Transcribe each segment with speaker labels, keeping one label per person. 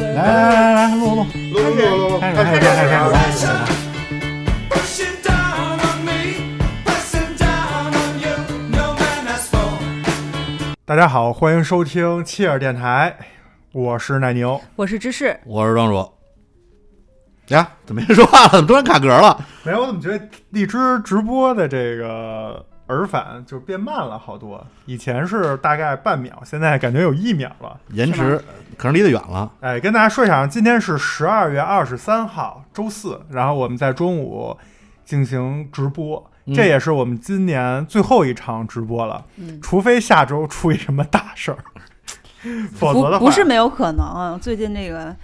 Speaker 1: 来来来来，录录，
Speaker 2: 录录录，
Speaker 1: 开始开始开始开始。
Speaker 2: 大家好，欢迎收听切尔电台，我是奶牛。
Speaker 3: 我是芝士，
Speaker 1: 我是庄主。呀，怎么没说话了？怎么突然卡壳了？
Speaker 2: 没有，我怎么觉得荔枝直播的这个耳返就变慢了好多？以前是大概半秒，现在感觉有一秒了。
Speaker 1: 延迟可能离得远了。
Speaker 2: 哎，跟大家说一下，今天是十二月二十三号，周四，然后我们在中午进行直播，
Speaker 1: 嗯
Speaker 2: 这也是我们今年最后一场直播了，
Speaker 3: 嗯
Speaker 2: 除非下周出一什么大事儿，否则的话
Speaker 3: 不不是没有可能。最近这个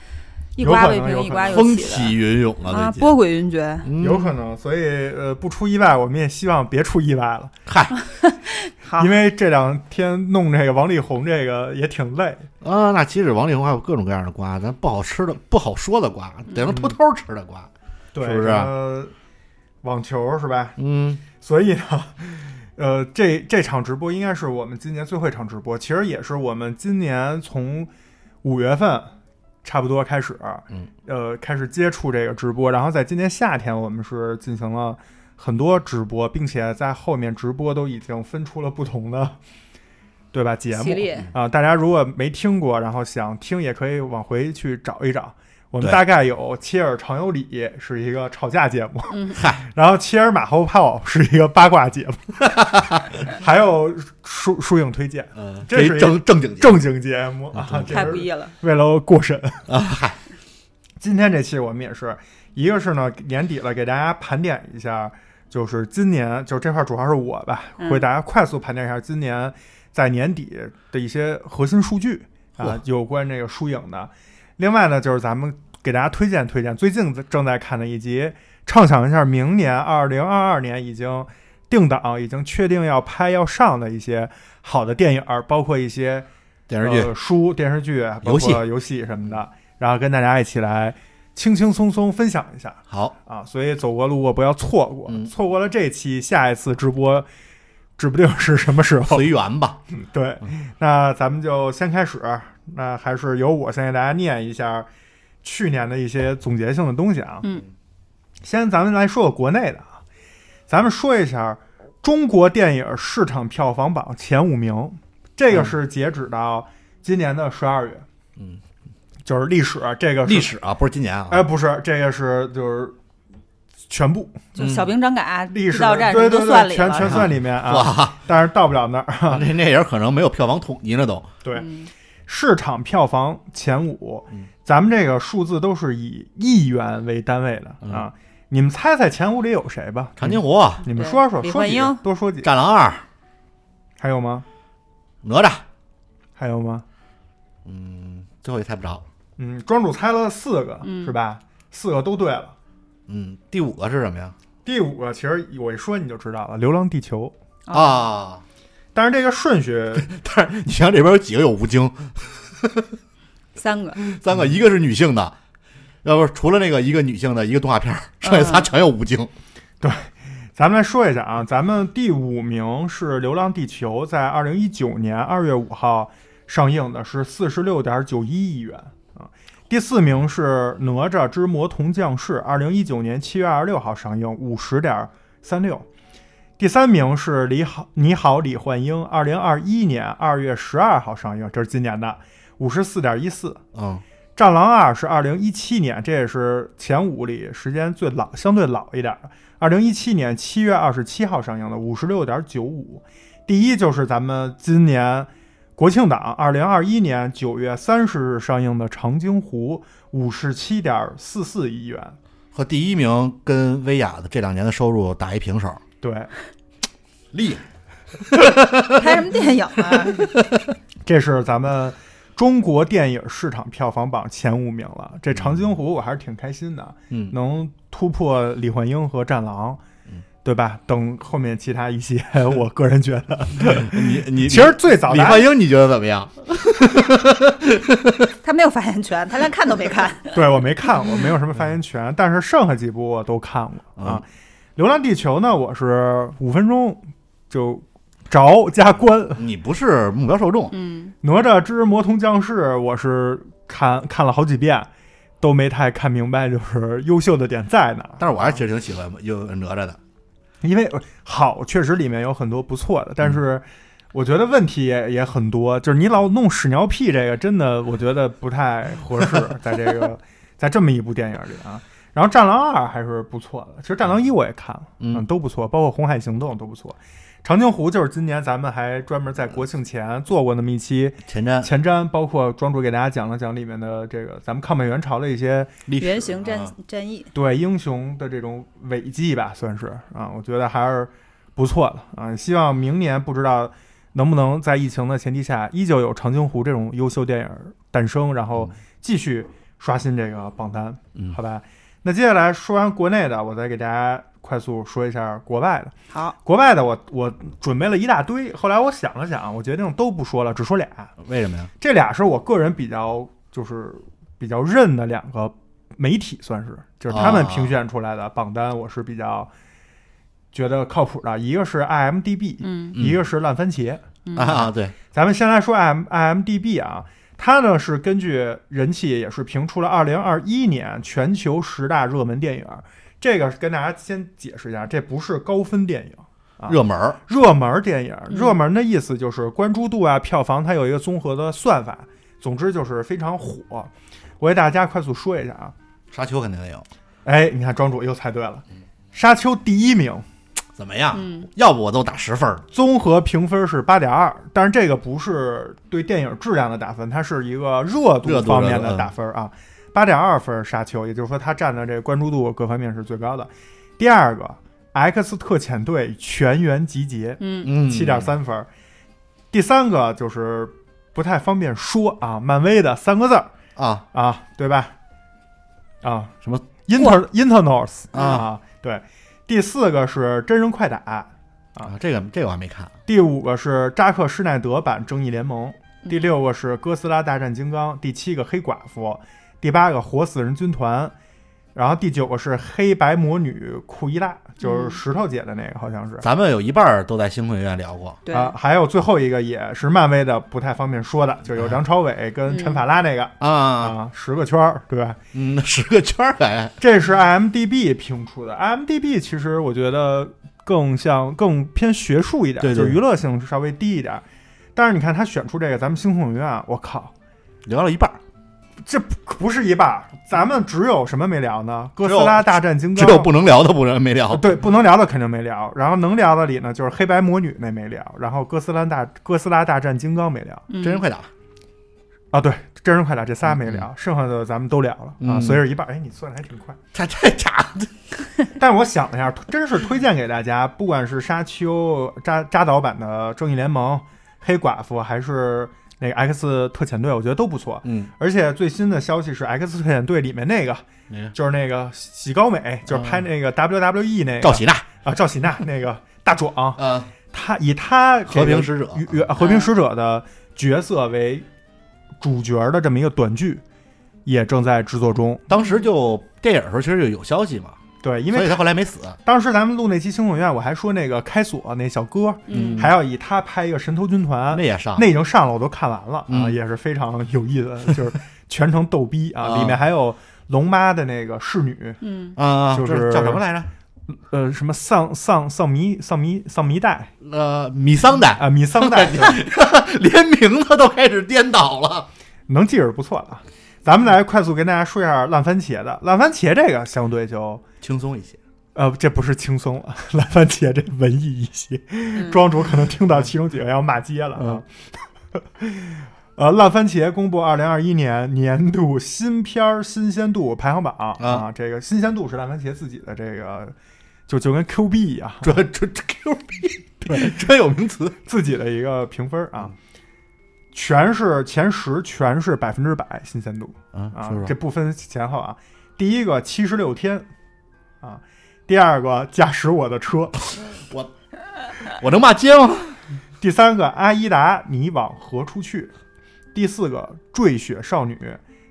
Speaker 3: 一刮未平，一刮又
Speaker 1: 风
Speaker 3: 起
Speaker 1: 起云涌了，最近。
Speaker 3: 波诡云谲。
Speaker 1: 嗯。
Speaker 2: 有可能，所以呃不出意外，我们也希望别出意外了，
Speaker 1: 嗨。
Speaker 3: 好。
Speaker 2: 因，为这两天弄这个王力宏这个也挺累，
Speaker 1: 啊，那其实王力宏还有各种各样的瓜，咱不好吃的、不好说的瓜，得能偷偷吃的瓜。
Speaker 2: 对，
Speaker 1: 是不是？
Speaker 2: 网球是吧？
Speaker 1: 嗯，
Speaker 2: 所以呢，呃，这这场直播应该是我们今年最后一场直播，其实也是我们今年从五月份差不多开始，
Speaker 1: 嗯，
Speaker 2: 呃，开始接触这个直播，然后在今年夏天我们是进行了很多直播，并且在后面直播都已经分出了不同的，对吧？节目啊、大家如果没听过，然后想听，也可以往回去找一找。我们大概有切尔常有理是一个吵架节目，
Speaker 3: 嗯。
Speaker 1: 嗨，
Speaker 2: 然后切尔马后炮是一个八卦节目，还有书书影推荐，
Speaker 1: 嗯，
Speaker 2: 这是
Speaker 1: 正正经
Speaker 2: 正经节目。啊，
Speaker 1: 嗯
Speaker 2: 这是
Speaker 3: 太不易了。
Speaker 2: 为了过审。
Speaker 1: 啊，嗨，
Speaker 2: 今天这期我们也是，一个是呢年底了，给大家盘点一下，就是今年就这块主要是我吧，为大家快速盘点一下今年在年底的一些核心数据啊，有关这个输影的。另外呢，就是咱们给大家推荐推荐最近正在看的，以及畅想一下明年二零二二年已经定档、已经确定要拍要上的一些好的电影儿，包括一些
Speaker 1: 电视剧
Speaker 2: 呃、书、电视剧、包
Speaker 1: 游戏
Speaker 2: 括游戏什么的，然后跟大家一起来轻轻松松分享一下
Speaker 1: 好，
Speaker 2: 啊。所以走过路过不要错过，
Speaker 1: 嗯
Speaker 2: 错过了这期，下一次直播指不定是什么时候。
Speaker 1: 随缘吧。
Speaker 2: 对，那咱们就先开始，那还是由我先给大家念一下去年的一些总结性的东西啊。
Speaker 3: 嗯，
Speaker 2: 先咱们来说个国内的啊，咱们说一下中国电影市场票房榜前五名，这个
Speaker 1: 嗯
Speaker 2: 是截止到今年的十二月，
Speaker 1: 嗯，
Speaker 2: 就是历史，这个是
Speaker 1: 历，史啊，不是今年啊。
Speaker 2: 哎，不是，这个是就是全部
Speaker 3: 就小兵张嘎、
Speaker 2: 历史对对对。全全算里面啊，但是到不了那儿。
Speaker 1: 那那人可能没有票房统计了，都。
Speaker 2: 对，
Speaker 3: 嗯
Speaker 2: 市场票房前五，
Speaker 1: 嗯
Speaker 2: 咱们这个数字都是以亿元为单位的、
Speaker 1: 嗯
Speaker 2: 啊。你们猜猜前五里有谁吧？
Speaker 1: 长津湖、
Speaker 2: 你们说说，说几多说几个。
Speaker 1: 战狼二、
Speaker 2: 还有吗？
Speaker 1: 哪吒，
Speaker 2: 还有吗？
Speaker 1: 嗯，最后也猜不着。
Speaker 2: 嗯，庄主猜了四个，
Speaker 3: 嗯
Speaker 2: 是吧？四个都对了。
Speaker 1: 嗯，第五个是什么呀？
Speaker 2: 第五个其实我一说你就知道了，《流浪地球》。
Speaker 3: 哦
Speaker 1: 啊，
Speaker 2: 但是这个顺序，
Speaker 1: 但是你想这边有几个有吴京？
Speaker 3: 三个，
Speaker 1: 三个，一个是女性的，要不是除了那个一个女性的一个动画片儿，剩下仨全有吴京。
Speaker 2: 对咱们来说一下啊，咱们第五名是《流浪地球》，在二零一九年二月五号上映的，是四十六点九一亿元啊。第四名是《哪吒之魔童降世》，二零一九年七月二十六号上映，五十点三六。第三名是《李好，你好，李焕英》，二零二一年二月十二号上映，这是今年的，五十四点一四。
Speaker 1: 嗯，《
Speaker 2: 战狼二》是二零一七年，这也是前五里时间最老、相对老一点的。二零一七年七月二十七号上映的，五十六点九五。第一就是咱们今年国庆档，二零二一年九月三十日上映的《长津湖》，五十七点四四亿元。
Speaker 1: 和第一名跟薇娅的这两年的收入打一平手，
Speaker 2: 对，
Speaker 1: 厉害。
Speaker 3: 拍什么电影啊？
Speaker 2: 这是咱们中国电影市场票房榜前五名了。这《长津湖》我还是挺开心的，
Speaker 1: 嗯，
Speaker 2: 能突破李焕英和战狼
Speaker 1: 嗯。
Speaker 2: 对吧？等后面其他一些，我个人觉得，
Speaker 1: 你你
Speaker 2: 其实最早
Speaker 1: 李焕英你觉得怎么样？
Speaker 3: 他没有发言权，他连看都没看。
Speaker 2: 对我没看我，没有什么发言权，但是剩下几部我都看过啊。流浪地球》呢，我是五分钟就着加关。
Speaker 1: 你不是目标受众，
Speaker 3: 嗯，
Speaker 2: 哪吒之魔童降世，我是看看了好几遍，都没太看明白，就是优秀的点在哪儿。
Speaker 1: 但是我还其实挺喜欢有哪吒的。
Speaker 2: 因为好，确实里面有很多不错的，但是我觉得问题也也很多。就是你老弄屎尿屁这个，真的我觉得不太合适，在这个在这么一部电影里啊。然后《战狼二》还是不错的，其实《战狼一》我也看了，
Speaker 1: 嗯
Speaker 2: 都不错，包括《红海行动》都不错。长津湖就是今年咱们还专门在国庆前做过那么一期
Speaker 1: 前瞻
Speaker 2: 前瞻，包括庄主给大家讲了讲里面的这个咱们抗美援朝的一些
Speaker 1: 历史
Speaker 3: 原型战
Speaker 1: 啊
Speaker 3: 战役，
Speaker 2: 对英雄的这种伟绩吧，算是啊，我觉得还是不错的啊。希望明年不知道能不能在疫情的前提下，依旧有《长津湖》这种优秀电影诞生，然后继续刷新这个榜单，
Speaker 1: 嗯
Speaker 2: 好吧？那接下来说完国内的，我再给大家快速说一下国外的。
Speaker 3: 好，
Speaker 2: 国外的我我准备了一大堆，后来我想了想，我决定都不说了，只说俩。
Speaker 1: 为什么呀？
Speaker 2: 这俩是我个人比较就是比较认的两个媒体，算是就是他们
Speaker 1: 啊
Speaker 2: 评选出来的榜单，我是比较觉得靠谱的。一个是 IMDB，、
Speaker 3: 嗯
Speaker 1: 嗯
Speaker 2: 一个是烂番茄。
Speaker 3: 嗯
Speaker 1: 啊，对，
Speaker 2: 咱们先来说 IM IMDB 啊，它呢是根据人气也是评出了二零二一年全球十大热门电影。这个跟大家先解释一下，这不是高分电影。啊
Speaker 1: 热门儿
Speaker 2: 热门电影，
Speaker 3: 嗯
Speaker 2: 热门的意思就是关注度啊、票房，它有一个综合的算法。总之就是非常火。我给大家快速说一下啊，
Speaker 1: 沙丘肯定得有，
Speaker 2: 哎，你看庄主又猜对了，《沙丘》第一名，
Speaker 1: 怎么样？
Speaker 3: 嗯
Speaker 1: 要不我都打十分儿。
Speaker 2: 综合评分是八点二，但是这个不是对电影质量的打分，它是一个热度方面的打分啊，八点二分《沙丘》，也就是说它占的这个关注度各方面是最高的。第二个，《X 特遣队全员集结》，
Speaker 3: 嗯
Speaker 1: 嗯，
Speaker 2: 七点三分。第三个就是不太方便说啊，漫威的三个字儿
Speaker 1: 啊，
Speaker 2: 啊，对吧？啊，
Speaker 1: 什么
Speaker 2: Inter Internals
Speaker 1: 啊
Speaker 2: 啊，对。第四个是真人快打，
Speaker 1: 啊，这个这个我还没看。
Speaker 2: 第五个是扎克施耐德版正义联盟，
Speaker 3: 嗯
Speaker 2: 第六个是哥斯拉大战金刚，第七个黑寡妇，第八个活死人军团，然后第九个是黑白魔女库伊拉，就是
Speaker 3: 嗯。
Speaker 2: 石头姐的那个，好像是。
Speaker 1: 咱们有一半儿都在星空影院聊过，
Speaker 3: 对，
Speaker 2: 啊，还有最后一个也是漫威的，不太方便说的，就有梁朝伟跟陈法拉那个、
Speaker 1: 啊，
Speaker 2: 啊，十个圈儿，对吧？
Speaker 1: 嗯，十个圈儿还
Speaker 2: 这是 IMDB 评出的，IMDB 其实我觉得更像更偏学术一点，
Speaker 1: 对对。
Speaker 2: 就是娱乐性稍微低一点。但是你看他选出这个，咱们星空影院，我靠，
Speaker 1: 聊了一半儿，
Speaker 2: 这不不是一半儿，咱们只有什么没聊呢？哥斯拉大战金刚，
Speaker 1: 只有不能聊的不能没聊
Speaker 2: 呃。对，不能聊的肯定没聊，然后能聊的里呢，就是黑白魔女那没聊，然后哥斯拉大哥斯拉大战金刚没聊。
Speaker 3: 嗯
Speaker 1: 真人快打，
Speaker 2: 啊，对，真人快打这仨没聊，剩下的咱们都聊了、啊，
Speaker 1: 所
Speaker 2: 以是一半。哎，你算的还挺快。
Speaker 1: 太太差了。
Speaker 2: 但是我想了一下，真是推荐给大家，不管是沙丘扎扎导版的正义联盟、黑寡妇，还是那个 X 特遣队，我觉得都不错。
Speaker 1: 嗯，
Speaker 2: 而且最新的消息是，X 特遣队里面那个
Speaker 1: 那个
Speaker 2: 就是那个喜高美，就是拍那个 WWE 那个。
Speaker 1: 赵喜娜，
Speaker 2: 啊赵喜娜 那个大壮，
Speaker 1: 嗯，
Speaker 2: 他以他
Speaker 1: 和平使者。
Speaker 2: 与与和平使者的角色为主角的这么一个短剧，也正在制作中。
Speaker 1: 当时就电影的时候其实就有消息嘛，
Speaker 2: 对，因
Speaker 1: 所以
Speaker 2: 为
Speaker 1: 他后来没死。
Speaker 2: 当时咱们录那期星空影院，我还说那个开锁那小哥，
Speaker 3: 嗯
Speaker 2: 还要以他拍一个神偷军团
Speaker 1: 那，也上，
Speaker 2: 那已经上了，我都看完了啊，
Speaker 1: 嗯
Speaker 2: 也是非常有意思，就是全程逗逼啊。
Speaker 1: 啊
Speaker 2: 里面还有龙妈的那个侍女，
Speaker 3: 嗯
Speaker 1: 啊，
Speaker 2: 就是
Speaker 1: 这叫什么来着？
Speaker 2: 呃，什么丧丧丧迷丧迷丧迷代
Speaker 1: 呃，米桑代，
Speaker 2: 啊，米桑代，
Speaker 1: 连名字都开始颠倒了。
Speaker 2: 能记着不错了啊。咱们来快速跟大家说一下烂番茄的，烂番茄这个相对就
Speaker 1: 轻松一些，
Speaker 2: 呃，这不是轻松了，烂番茄这文艺一些，
Speaker 3: 嗯。
Speaker 2: 庄主可能听到其中几个要骂街了啊。呃，烂番茄公布二零二一年年度新片儿新鲜度排行榜。啊，这个新鲜度是烂番茄自己的这个，就就跟 Q 币一样，
Speaker 1: 这这这 Q 币对，专有名词。
Speaker 2: 自己的一个评分啊，全是前十，全是百分之百新鲜度。
Speaker 1: 啊
Speaker 2: 啊
Speaker 1: 说，说
Speaker 2: 这不分前后啊。第一个七十六天，啊。第二个驾驶我的车，
Speaker 1: 我 我能骂街吗？
Speaker 2: 第三个阿依达你往何处去？第四个坠雪少女，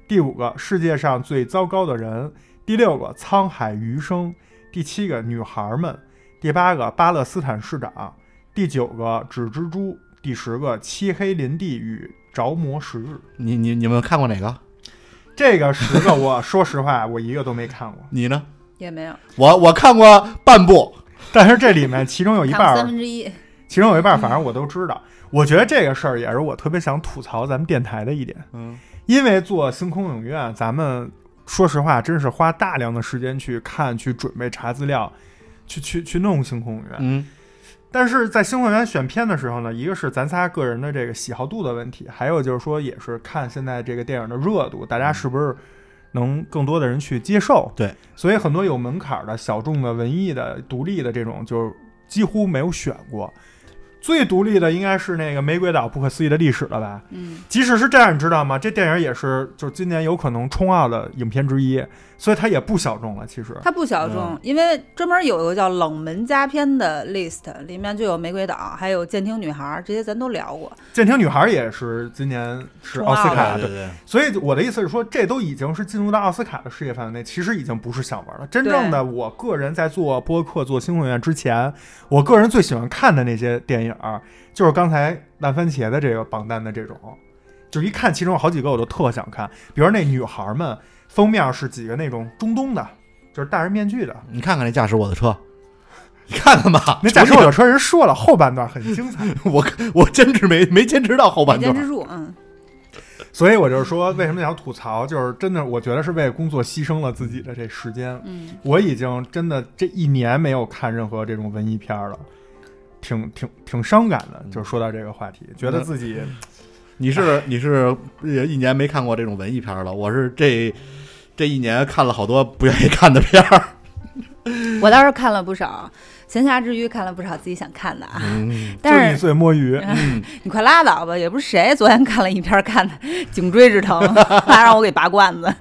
Speaker 2: 第五个世界上最糟糕的人，第六个沧海余生，第七个女孩们，第八个巴勒斯坦市长，第九个纸蜘蛛，第十个漆黑林地与着魔时日。
Speaker 1: 你你你们看过哪个？
Speaker 2: 这个十个我说实话我一个都没看过，
Speaker 1: 你呢？
Speaker 3: 也没有，
Speaker 1: 我我看过半部，
Speaker 2: 但是这里面其中有一半儿
Speaker 3: 三分之一。
Speaker 2: 其中有一半儿，反正我都知道。我觉得这个事儿也是我特别想吐槽咱们电台的一点，
Speaker 1: 嗯，
Speaker 2: 因为做星空影院，咱们说实话，真是花大量的时间去看、去准备、查资料，去去去弄星空影院。
Speaker 1: 嗯，
Speaker 2: 但是在星空影院选片的时候呢，一个是咱仨个人的这个喜好度的问题，还有就是说，也是看现在这个电影的热度，大家是不是能更多的人去接受？
Speaker 1: 对，
Speaker 2: 所以很多有门槛的小众的文艺的、独立的这种，就几乎没有选过。最独立的应该是那个《玫瑰岛不可思议的历史》了吧？
Speaker 3: 嗯，
Speaker 2: 即使是这样，你知道吗？这电影也是就是今年有可能冲奥的影片之一，所以它也不小众了。其实，
Speaker 3: 它不小众，因为专门有一个叫冷门佳片的 list，里面就有《玫瑰岛》，还有《监听女孩》，这些咱都聊过。
Speaker 2: 《剑听女孩》也是今年是奥斯卡的，
Speaker 1: 对对，
Speaker 2: 所以我的意思是说，这都已经是进入到奥斯卡的世界范围内，其实已经不是想玩了。真正的，我个人在做播客、做星空影院之前，我个人最喜欢看的那些电影，就是刚才烂番茄的这个榜单的这种，就一看其中有好几个我都特想看，比如那女孩们封面是几个那种中东的，就是戴着面具的。
Speaker 1: 你看看那驾驶我的车，你看看吧，
Speaker 2: 那驾驶我的车人说了，后半段很精彩。
Speaker 1: 我我坚持没没坚持到后半段
Speaker 3: 没坚持，住，嗯，
Speaker 2: 所以我就是说，为什么想吐槽？就是真的，我觉得是为工作牺牲了自己的这时间。
Speaker 3: 嗯，
Speaker 2: 我已经真的这一年没有看任何这种文艺片了，挺挺挺伤感的。就是说到这个话题，觉得自己
Speaker 1: 你是你是也一年没看过这种文艺片了，我是这这一年看了好多不愿意看的片儿。
Speaker 3: 我倒是看了不少，闲暇之余看了不少自己想看的啊。但是
Speaker 2: 你最摸鱼，
Speaker 3: 你快拉倒吧，也不是谁昨天看了一篇看的《颈椎之疼》，还让我给拔罐子。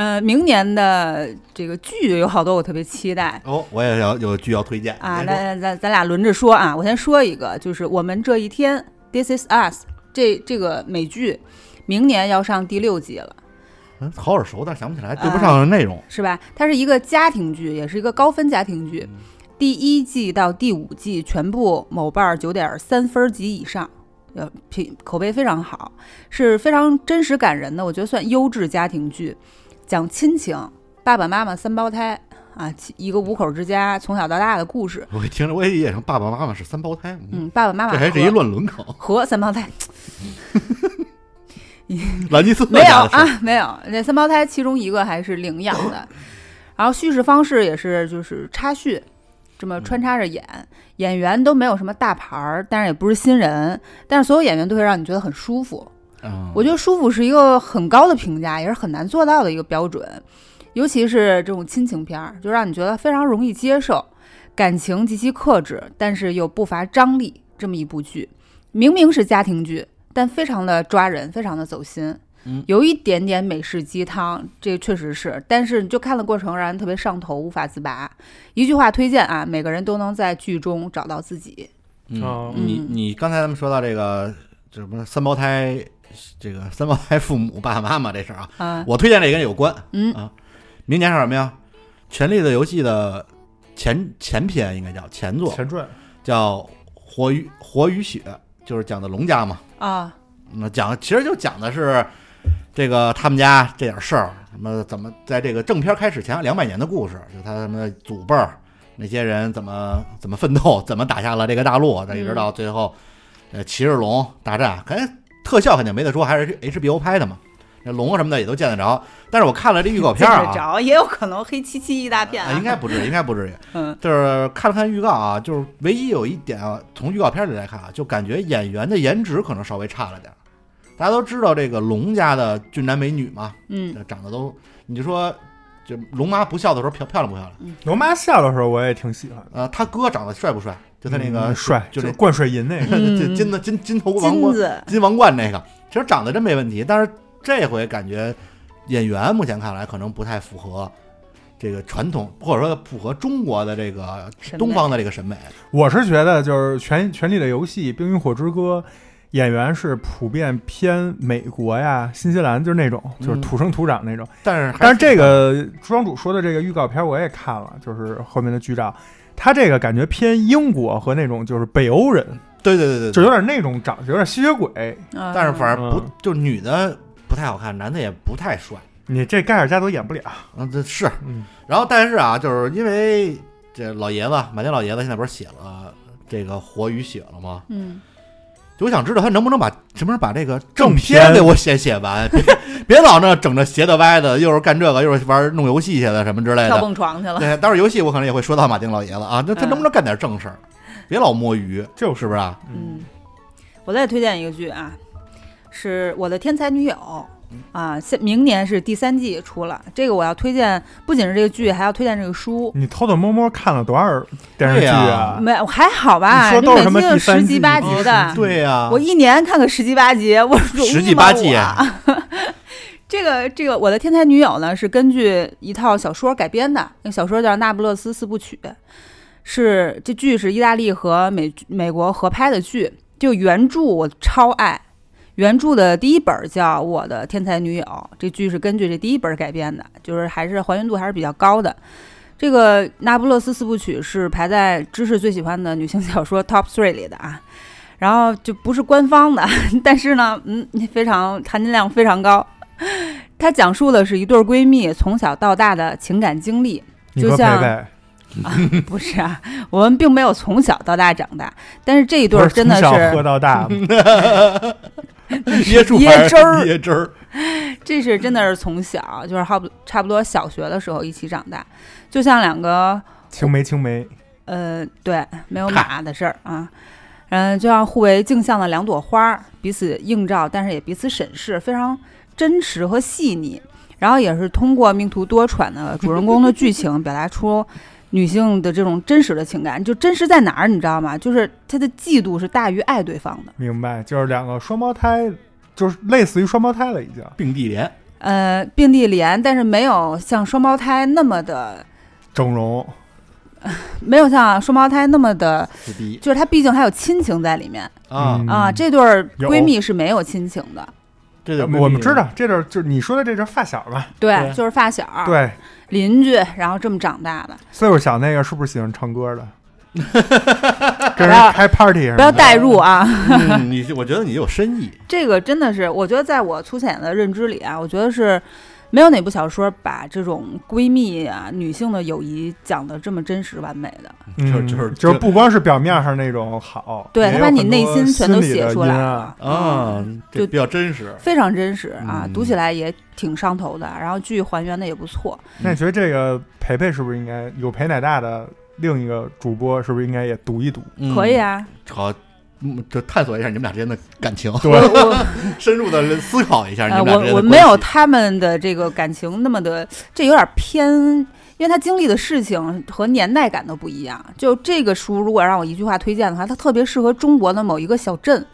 Speaker 3: 呃，明年的这个剧有好多我特别期待
Speaker 1: 哦，我也要有剧要推荐
Speaker 3: 啊，
Speaker 1: 您说
Speaker 3: 那咱咱俩轮着说啊。我先说一个，就是我们这一天《This Is Us》这这个美剧，明年要上第六季了。
Speaker 1: 嗯好耳熟，但想不起来，对不上内容。
Speaker 3: 是吧？它是一个家庭剧，也是一个高分家庭剧。第一季到第五季全部某瓣九点三分及以上，呃，评口碑非常好，是非常真实感人的，我觉得算优质家庭剧，讲亲情，爸爸妈妈三胞胎啊，一个五口之家从小到大的故事。
Speaker 1: 我一听着，我也理解成爸爸妈妈是三胞胎，嗯，
Speaker 3: 嗯，爸爸妈妈
Speaker 1: 这还是一乱伦梗。
Speaker 3: 和三胞胎
Speaker 1: 兰尼斯特
Speaker 3: 没有啊，没有。那三胞胎其中一个还是领养的，然后叙事方式也是就是插叙，这么穿插着演，演员都没有什么大牌儿，但是也不是新人，但是所有演员都会让你觉得很舒服。
Speaker 1: 嗯
Speaker 3: 我觉得舒服是一个很高的评价，也是很难做到的一个标准，尤其是这种亲情片儿，就让你觉得非常容易接受，感情极其克制，但是又不乏张力，这么一部剧，明明是家庭剧，但非常的抓人，非常的走心。
Speaker 1: 嗯
Speaker 3: 有一点点美式鸡汤，这确实是，但是你就看的过程让人特别上头，无法自拔。一句话推荐啊，每个人都能在剧中找到自己。
Speaker 1: 嗯
Speaker 2: 哦，
Speaker 1: 你你刚才咱们说到这个这什么三胞胎，这个三胞胎父母爸爸妈妈这事儿啊，
Speaker 3: 啊，
Speaker 1: 我推荐这跟有关。
Speaker 3: 嗯
Speaker 1: 啊，明年是什么呀？《权力的游戏》的前前篇应该叫前作，
Speaker 2: 前传
Speaker 1: 叫《火与火与血》，就是讲的龙家嘛。
Speaker 3: 啊，
Speaker 1: 那讲其实就讲的是这个他们家这点事儿，什么怎么在这个正片开始前两百年的故事，就他们的祖辈儿那些人怎么怎么奋斗，怎么打下了这个大陆，再一直到最后，呃，骑着龙大战，肯定特效肯定没得说，还是 HBO 拍的嘛，那龙啊什么的也都见得着。但是我看了这预告片啊，
Speaker 3: 见得着也有可能黑漆漆一大片
Speaker 1: 啊，应该不至于，应该不至于。
Speaker 3: 嗯
Speaker 1: 就是看了看预告啊，就是唯一有一点啊，从预告片里来看啊，就感觉演员的颜值可能稍微差了点儿。大家都知道这个龙家的俊男美女嘛，
Speaker 3: 嗯
Speaker 1: 长得都，你就说，就龙妈不笑的时候漂漂亮不漂亮？
Speaker 2: 龙妈笑的时候我也挺喜欢的，
Speaker 1: 呃，他哥长得帅不帅？就他那个
Speaker 2: 嗯帅，
Speaker 1: 就那
Speaker 2: 就是灌水银那个，
Speaker 1: 金的金金头王冠
Speaker 3: 金
Speaker 1: 王冠那个，其实长得真没问题，但是这回感觉演员目前看来可能不太符合这个传统，或者说符合中国的这个东方的这个审美。
Speaker 2: 我是觉得就是《权权力的游戏》《冰与火之歌》。演员是普遍偏美国呀、新西兰，就是那种，就是
Speaker 1: 嗯
Speaker 2: 土生土长那种。
Speaker 1: 但是还
Speaker 2: 但是这个庄主说的这个预告片我也看了，就是后面的剧照，他这个感觉偏英国和那种就是北欧人，
Speaker 1: 对对对对对，
Speaker 2: 就有点那种长得有点吸血鬼。
Speaker 3: 嗯
Speaker 1: 但是反而不
Speaker 2: 嗯
Speaker 1: 就女的不太好看，男的也不太帅。
Speaker 2: 你这盖尔加朵演不了，
Speaker 1: 嗯，这是。
Speaker 2: 嗯，
Speaker 1: 然后但是啊，就是因为这老爷子马丁老爷子现在不是写了这个《活与血》了吗？
Speaker 3: 嗯，
Speaker 1: 就我想知道他能不能把什么时候把这个
Speaker 2: 正
Speaker 1: 片
Speaker 2: 片
Speaker 1: 给我写写完，别别老那整着斜的歪的，又是干这个，又是玩弄游戏去了什么之类的
Speaker 3: 跳
Speaker 1: 的。
Speaker 3: 蹦床去了。
Speaker 1: 对，待会儿游戏我可能也会说到马丁老爷子啊，那他能不能干点正事儿？别老摸鱼，
Speaker 2: 就是
Speaker 1: 不是啊？
Speaker 3: 嗯，我再推荐一个剧啊，是我的天才女友啊，现明年是第三季出了。这个我要推荐，不仅是这个剧，还要推荐这个书。
Speaker 2: 你偷偷摸摸看了多少电视剧
Speaker 1: 对
Speaker 2: 啊？
Speaker 3: 没，还好吧？
Speaker 2: 你说都是什么
Speaker 3: 十集八集的，
Speaker 1: 对呀、
Speaker 3: 我一年看个十集八集，我容易
Speaker 1: 十集
Speaker 3: 吗
Speaker 1: 八季
Speaker 3: 我这个这个，我的天才女友呢是根据一套小说改编的，那小说叫《那不勒斯四部曲》，是这剧是意大利和美美国合拍的剧。就原著我超爱，原著的第一本叫《我的天才女友》，这剧是根据这第一本改编的，就是还是还原度还是比较高的。这个《那不勒斯四部曲》是排在知识最喜欢的女性小说 Top Three 里的啊，然后就不是官方的，但是呢，嗯，非常含金量非常高。它讲述的是一对儿闺蜜从小到大的情感经历，就像不是啊，我们并没有从小到大长大，但是这一对真的
Speaker 2: 从小喝
Speaker 3: 是，
Speaker 2: 到大吗？
Speaker 1: 椰树
Speaker 3: 椰汁儿
Speaker 1: 椰汁儿，
Speaker 3: 这是真的是从小就是差不差不多小学的时候一起长大，就像两个
Speaker 2: 青梅青梅，
Speaker 3: 呃，对，没有马的事儿啊。嗯，就像互为镜像的两朵花儿，彼此映照，但是也彼此审视，非常真实和细腻。然后也是通过命途多舛的主人公的剧情，表达出女性的这种真实的情感。就真实在哪儿，你知道吗？就是她的嫉妒是大于爱对方的。
Speaker 2: 明白？就是两个双胞胎，就是类似于双胞胎了，已经。
Speaker 1: 并蒂莲，
Speaker 3: 呃，并蒂莲，但是没有像双胞胎那么的，
Speaker 2: 整容，
Speaker 3: 没有像双胞胎那么的，就是她毕竟还有亲情在里面
Speaker 1: 啊
Speaker 2: 嗯，
Speaker 3: 啊。这对儿闺蜜是没有亲情的。
Speaker 1: 这就
Speaker 2: 我们知道，这对就是你说的这对发小吧，
Speaker 3: 对，
Speaker 1: 对
Speaker 3: 就是发小，
Speaker 2: 对，
Speaker 3: 邻居，然后这么长大的，
Speaker 2: 岁数小那个是不是喜欢唱歌的？跟
Speaker 3: 不要
Speaker 2: 人开 party
Speaker 3: 不要代入啊。
Speaker 1: 嗯，你我觉得你有深意，
Speaker 3: 这个真的是，我觉得在我粗浅的认知里啊，我觉得是没有哪部小说把这种闺蜜啊、女性的友谊讲的这么真实完美的。
Speaker 2: 嗯
Speaker 1: 就是就是
Speaker 2: 就是不光是表面上那种好，
Speaker 3: 对他把你内心全都写出来了
Speaker 1: 啊，
Speaker 3: 就
Speaker 1: 比较真实。
Speaker 3: 非常真实啊，
Speaker 1: 嗯
Speaker 3: 读起来也挺上头的。然后剧还原的也不错，
Speaker 2: 那你觉得这个培培是不是应该有陪奶大的另一个主播，是不是应该也读一读？
Speaker 1: 嗯
Speaker 3: 可以，啊。
Speaker 1: 好，嗯，就探索一下你们俩之间的感情，
Speaker 2: 对。
Speaker 1: 深入的思考一下你
Speaker 3: 呃，
Speaker 1: 们俩之间的
Speaker 3: 我我没有他们的这个感情那么的，这有点偏，因为他经历的事情和年代感都不一样。就这个书，如果让我一句话推荐的话，它特别适合中国的某一个小镇，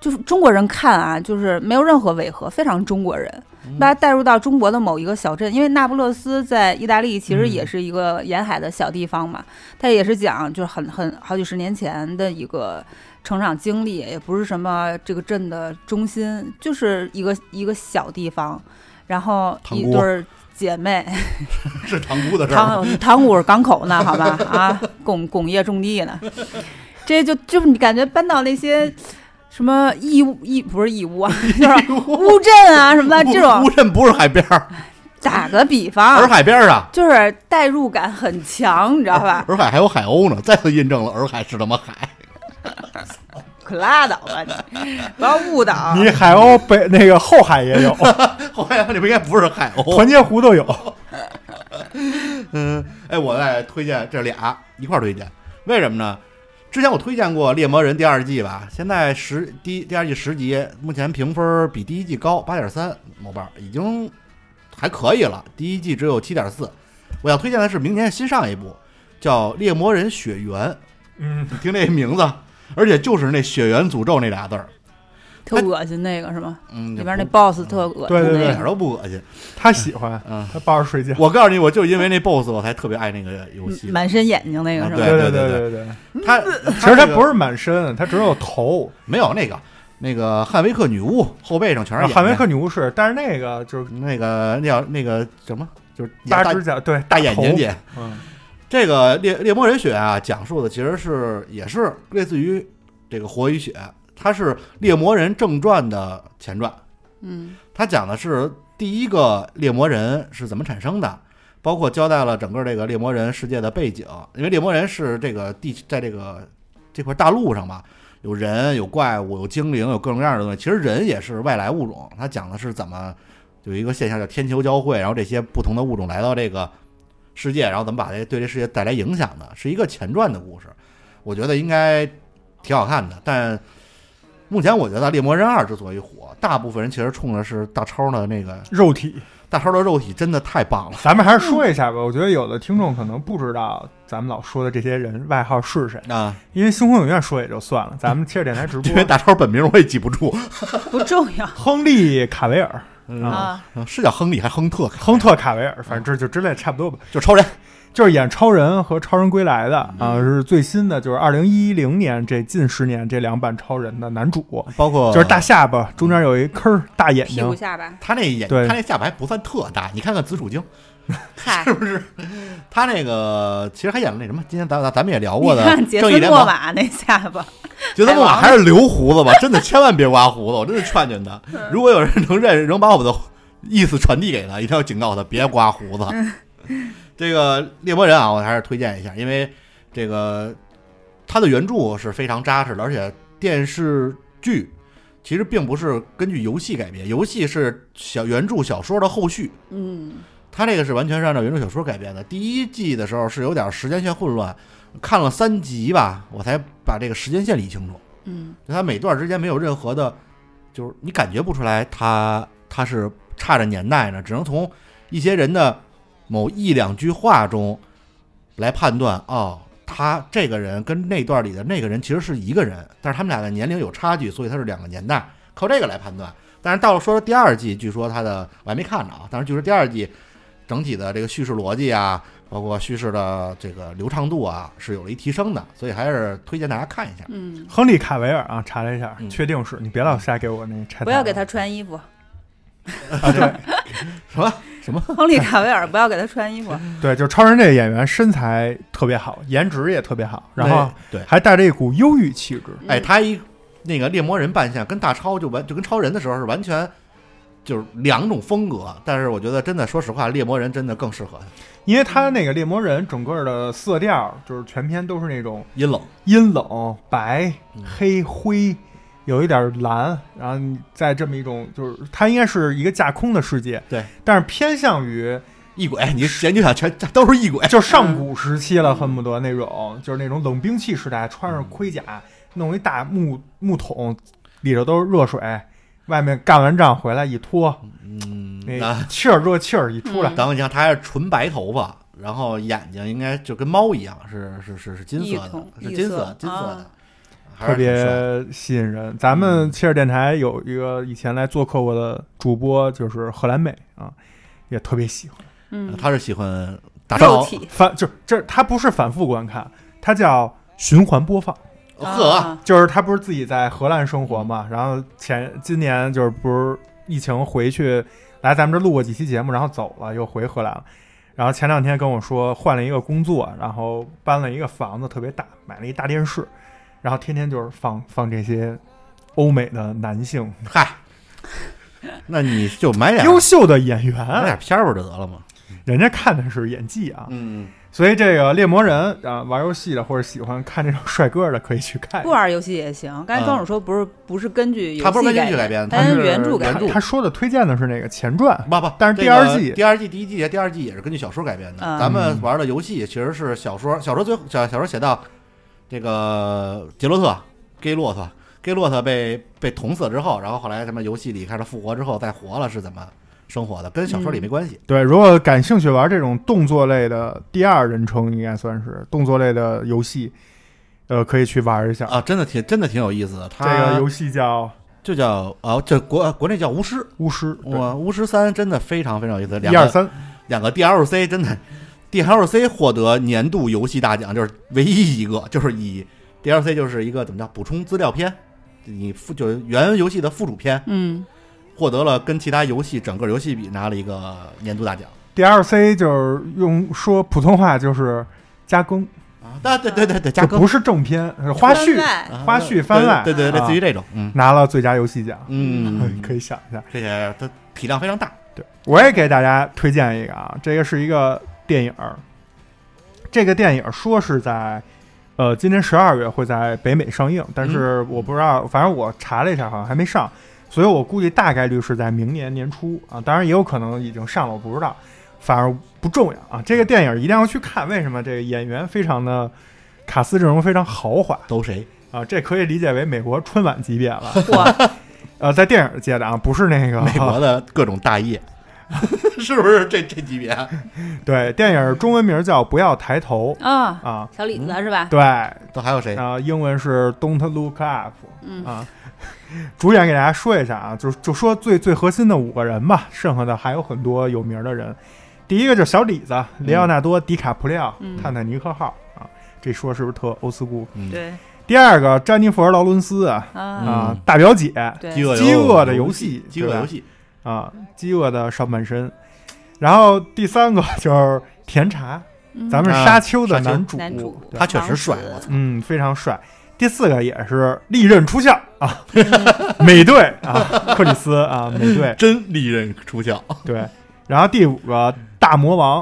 Speaker 3: 就是中国人看啊，就是没有任何违和，非常中国人，
Speaker 1: 嗯。
Speaker 3: 把它带入到中国的某一个小镇，因为那不勒斯在意大利其实
Speaker 2: 嗯。
Speaker 3: 也是一个沿海的小地方嘛，它也是讲就是很很好几十年前的一个成长经历，也不是什么这个镇的中心，就是一个一个小地方，然后一对儿姐妹，
Speaker 1: 是塘沽的事儿吗。
Speaker 3: 塘塘沽是港口呢，好吧啊，工工业种地呢，这就就是你感觉搬到那些。什么义乌义不是义乌啊，就是乌镇啊什么的这种
Speaker 1: 乌，镇不是海边儿，
Speaker 3: 打个比方，
Speaker 1: 洱海边儿啊，
Speaker 3: 就是代入感很强，你知道吧？
Speaker 1: 洱海还有海鸥呢，再次印证了洱海是他妈海。
Speaker 3: 可拉倒吧你，不要误导。
Speaker 2: 你海鸥北那个后海也有，
Speaker 1: 后海里边应该不是海鸥。
Speaker 2: 团结湖都有。
Speaker 1: 嗯，哎，我再推荐这俩一块儿推荐，为什么呢？之前我推荐过《猎魔人》第二季吧，现在十第第二季十集，目前评分比第一季高八点三，某瓣已经还可以了。第一季只有七点四。我要推荐的是明年新上一部，叫《猎魔人血缘》，
Speaker 2: 嗯，
Speaker 1: 你听这名字，而且就是那血缘诅咒那俩字儿，
Speaker 3: 特恶心那个是吗？
Speaker 1: 嗯，
Speaker 3: 里边那 boss 特恶心
Speaker 2: 对对对
Speaker 1: 一点。都不恶心。
Speaker 2: 他喜欢，
Speaker 1: 嗯，
Speaker 2: 他抱着睡觉。
Speaker 1: 我告诉你，我就因为那 BOSS 我才特别爱那个游戏。
Speaker 3: 满身眼睛那个是吧？
Speaker 1: 啊对
Speaker 2: 对
Speaker 1: 对
Speaker 2: 对对，
Speaker 1: 他
Speaker 2: 其实他不是满身，他只有头。
Speaker 1: 没有那个那个汉维克女巫后背上全是眼睛
Speaker 2: 啊汉维克女巫是，但是那个就是
Speaker 1: 那个那叫那个什么，就是大
Speaker 2: 大指甲，对，
Speaker 1: 大眼睛
Speaker 2: 头。
Speaker 1: 姐。
Speaker 2: 嗯，
Speaker 1: 这个猎猎魔人血啊，讲述的其实是也是类似于这个火与血，它是猎魔人正传的前传。
Speaker 3: 嗯
Speaker 1: 它讲的是第一个猎魔人是怎么产生的，包括交代了整个这个猎魔人世界的背景。因为猎魔人是这个地在这个这块大陆上吧，有人、有怪物、有精灵、有各种各样的东西。其实人也是外来物种。它讲的是怎么有一个现象叫天球交汇，然后这些不同的物种来到这个世界，然后怎么把这对这世界带来影响的，是一个前传的故事。我觉得应该挺好看的，但。目前我觉得《猎魔人二》之所以火，大部分人其实冲的是大超的那个
Speaker 2: 肉体。
Speaker 1: 大超的肉体真的太棒了。
Speaker 2: 咱们还是说一下吧，我觉得有的听众可能不知道咱们老说的这些人外号是谁，
Speaker 1: 啊，
Speaker 2: 因为星空影院说也就算了，咱们切着电台直播。
Speaker 1: 因为大超本名我也记不住，
Speaker 3: 不重要
Speaker 2: 亨利·卡维尔，
Speaker 1: 嗯
Speaker 3: 啊。
Speaker 1: 是叫亨利还亨特？
Speaker 2: 亨特·卡维尔，反正这就之类差不多吧。
Speaker 1: 就超人，
Speaker 2: 就是演超人和超人归来的啊，
Speaker 3: 嗯
Speaker 2: 是最新的，就是二零一零年这近十年这两版超人的男主，
Speaker 1: 包括
Speaker 2: 就是大下巴中间有一坑儿，大眼
Speaker 3: 屁股
Speaker 2: 睛，
Speaker 3: 下巴，
Speaker 1: 他那眼，
Speaker 2: 对
Speaker 1: 他那下巴还不算特大，你看看紫薯精
Speaker 3: 嗨
Speaker 1: 是，不是？他那个其实还演了那什么，今天咱咱咱们也聊过的正义联盟，
Speaker 3: 玛那下巴，
Speaker 1: 杰森莫玛还是留胡子吧，真的千万别刮胡子，我真是劝劝他。如果有人能认识，能把我的意思传递给他，一定要警告他别刮胡子。这个猎魔人啊，我还是推荐一下，因为这个他的原著是非常扎实的，而且电视剧其实并不是根据游戏改编，游戏是小原著小说的后续。
Speaker 3: 嗯
Speaker 1: 他这个是完全是按照原著小说改编的。第一季的时候是有点时间线混乱，看了三集吧，我才把这个时间线理清楚。
Speaker 3: 嗯
Speaker 1: 就它每段之间没有任何的，就是你感觉不出来它它是差着年代呢，只能从一些人的某一两句话中来判断哦，他这个人跟那段里的那个人其实是一个人，但是他们俩的年龄有差距，所以他是两个年代，靠这个来判断。但是到了说第二季，据说他的我还没看呢啊，但是据说第二季整体的这个叙事逻辑啊，包括叙事的这个流畅度啊，是有了一提升的，所以还是推荐大家看一下。
Speaker 3: 嗯，
Speaker 2: 亨利·卡维尔啊，查了一下，
Speaker 1: 嗯
Speaker 2: 确定是你别老瞎给我那拆。
Speaker 3: 不要给他穿衣服，
Speaker 2: 啊，对
Speaker 1: 什么什么？
Speaker 3: 亨利卡维尔不要给他穿衣服，
Speaker 2: 对，就是超人这个演员身材特别好，颜值也特别好，然后
Speaker 1: 对，
Speaker 2: 还带着一股忧郁气质。
Speaker 1: 哎，
Speaker 3: 嗯
Speaker 1: 他一那个猎魔人扮相跟大超就完就跟超人的时候是完全就是两种风格，但是我觉得真的说实话，猎魔人真的更适合。他，
Speaker 2: 因为他那个猎魔人整个的色调就是全篇都是那种
Speaker 1: 阴冷，
Speaker 2: 阴冷、白
Speaker 1: 嗯、
Speaker 2: 黑、灰，有一点蓝，然后在这么一种就是它应该是一个架空的世界，
Speaker 1: 对，
Speaker 2: 但是偏向于
Speaker 1: 异鬼，你研究想全都是异鬼，
Speaker 2: 就上古时期了，恨不得那种就是那种冷兵器时代，穿上盔甲，弄一大木木桶，里头都是热水，外面干完仗回来一脱，
Speaker 1: 嗯，
Speaker 2: 那
Speaker 1: 啊，
Speaker 2: 气儿热气儿一出来，
Speaker 3: 嗯。
Speaker 1: 等会你看他还是纯白头发，然后眼睛应该就跟猫一样，是是是是金色的，是金
Speaker 3: 异色
Speaker 1: 金色的
Speaker 2: 特别吸引人。咱们
Speaker 1: 嗯
Speaker 2: 切尔电台有一个以前来做客过的主播，就是荷兰妹啊，也特别喜欢。
Speaker 3: 嗯，
Speaker 1: 他是喜欢大超，
Speaker 3: 肉体，
Speaker 2: 反就这，它不是反复观看，它叫循环播放。
Speaker 1: 呵，
Speaker 3: 啊
Speaker 2: 就是他不是自己在荷兰生活嘛，然后前今年就是不是疫情回去来咱们这录过几期节目，然后走了又回荷兰了。然后前两天跟我说换了一个工作，然后搬了一个房子特别大，买了一大电视，然后天天就是放放这些欧美的男性
Speaker 1: 嗨，那你就买点
Speaker 2: 优秀的演员
Speaker 1: 买
Speaker 2: 员，
Speaker 1: 点片儿不就得了吗？
Speaker 2: 人家看的是演技啊。
Speaker 1: 嗯，
Speaker 2: 所以这个猎魔人啊，玩游戏的或者喜欢看这种帅哥的可以去看一下。
Speaker 3: 不玩游戏也行。刚才庄主说不是不是根据游
Speaker 1: 他不是根据游戏改编
Speaker 3: 他是
Speaker 1: 他是
Speaker 3: 原著改
Speaker 1: 原著
Speaker 3: 编。
Speaker 2: 他说的推荐的是那个前传，
Speaker 1: 不不，
Speaker 2: 但是第二季
Speaker 1: 第二季第一季第二季也是根据小说改编的。
Speaker 3: 嗯
Speaker 1: 咱们玩的游戏其实是小说，小说最小小说写到这个杰洛特、给洛特、给洛特被被捅死之后，然后后来什么游戏里开始复活之后再活了是怎么生活的，跟小说里没关系。
Speaker 2: 对，如果感兴趣玩这种动作类的第二人称，应该算是动作类的游戏，呃，可以去玩一下。
Speaker 1: 啊，真的挺真的挺有意思的。它这
Speaker 2: 个游戏叫
Speaker 1: 就叫啊，这国国内叫巫师，
Speaker 2: 巫师，对
Speaker 1: 哇，巫师三真的非常非常有意思，两
Speaker 2: 二三，
Speaker 1: 两个 DLC 真的，DLC 获得年度游戏大奖，就是唯一一个，就是以 DLC 就是一个怎么叫补充资料片，你附就是原游戏的附属片，
Speaker 3: 嗯，
Speaker 1: 获得了跟其他游戏整个游戏比拿了一个年度大奖
Speaker 2: DLC 就是用说普通话就是加更，
Speaker 1: 啊！对对对对对，加更
Speaker 2: 不是正片，是花絮，花絮番外
Speaker 1: 对对类似于这种，嗯
Speaker 2: 拿了最佳游戏奖，
Speaker 1: 嗯，
Speaker 2: 可以想一下。
Speaker 1: 这些它体量非常大，
Speaker 2: 对，我也给大家推荐一个啊，这个是一个电影儿，这个电影儿说是在呃今年十二月会在北美上映，但是我不知道，反正我查了一下，好像还没上，所以我估计大概率是在明年年初啊，当然也有可能已经上了，我不知道，反而不重要啊。这个电影一定要去看，为什么？这个演员非常的卡斯阵容非常豪华
Speaker 1: 都谁？
Speaker 2: 啊，这可以理解为美国春晚级别了。
Speaker 3: 我
Speaker 2: 呃，在电影界的啊，不是那个
Speaker 1: 美国的各种大业，是不是这这级别？
Speaker 2: 对，电影中文名叫《不要抬头》
Speaker 3: 啊，
Speaker 2: 啊，
Speaker 3: 小李子是吧？
Speaker 2: 对，啊、
Speaker 1: 都还有谁啊？
Speaker 2: 英文是 Don't Look Up
Speaker 3: 嗯
Speaker 2: 啊。主演给大家说一下啊，就就说最最核心的五个人吧，剩下的还有很多有名的人。第一个就是小李子，雷奥纳多·迪卡普里奥，
Speaker 3: 嗯
Speaker 2: 泰坦尼克号》啊，这说是不是特欧斯固？
Speaker 1: 嗯，
Speaker 3: 对
Speaker 2: 第二个詹妮弗·劳伦斯啊
Speaker 3: 啊，
Speaker 2: 大表姐，
Speaker 1: 饥饿
Speaker 2: 饥饿的游
Speaker 1: 游
Speaker 2: 戏
Speaker 1: 饥饿游戏，
Speaker 2: 啊，饥饿的上半身。然后第三个就是甜茶，
Speaker 3: 嗯
Speaker 2: 咱们
Speaker 1: 啊
Speaker 2: 沙丘的男主，
Speaker 3: 男主
Speaker 1: 他确实帅，我操！
Speaker 2: 嗯，非常帅。第四个也是利刃出鞘啊，美队啊，克里斯啊，美队
Speaker 1: 真利刃出鞘，
Speaker 2: 对。然后第五个大魔王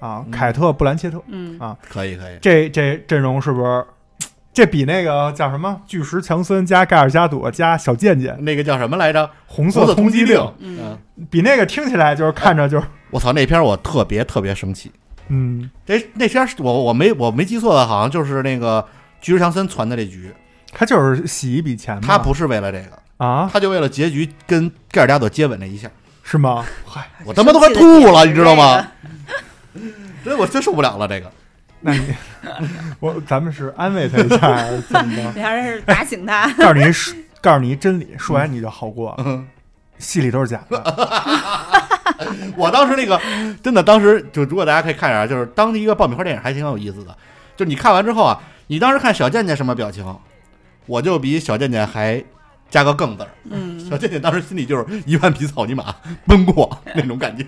Speaker 2: 啊，
Speaker 1: 嗯
Speaker 2: 凯特·布兰切特，
Speaker 3: 嗯
Speaker 2: 啊
Speaker 1: 可以可以，
Speaker 2: 这这阵容是不是？这比那个叫什么巨石强森加盖尔加朵加小贱贱
Speaker 1: 那个叫什么来着？
Speaker 2: 红色通缉令，
Speaker 3: 嗯，
Speaker 2: 比那个听起来就是看着就是
Speaker 1: 我操，那片儿我特别特别生气。
Speaker 2: 嗯，
Speaker 1: 这那片儿是我我没我没记错的，好像就是那个巨石强森传的这局，
Speaker 2: 他就是洗一笔钱嘛，
Speaker 1: 他不是为了这个，
Speaker 2: 啊，
Speaker 1: 他就为了结局跟盖尔加朵接吻那一下，
Speaker 2: 是吗？嗨，
Speaker 1: 我他妈都快吐了，你知道吗？所以我真受不了了，这个。
Speaker 2: 那你我咱们是安慰他一下怎么着？
Speaker 3: 你 还是打醒他。
Speaker 2: 告诉你是，告诉你一真理，说完你就好过。戏里都是假的，
Speaker 1: 我当时那个真的，当时就如果大家可以看一下，就是当一个爆米花电影还挺有意思的。就你看完之后啊，你当时看小贱贱什么表情，我就比小贱贱还加个更字儿。
Speaker 3: 嗯
Speaker 1: 小贱贱当时心里就是一万匹草泥马奔过 那种感觉。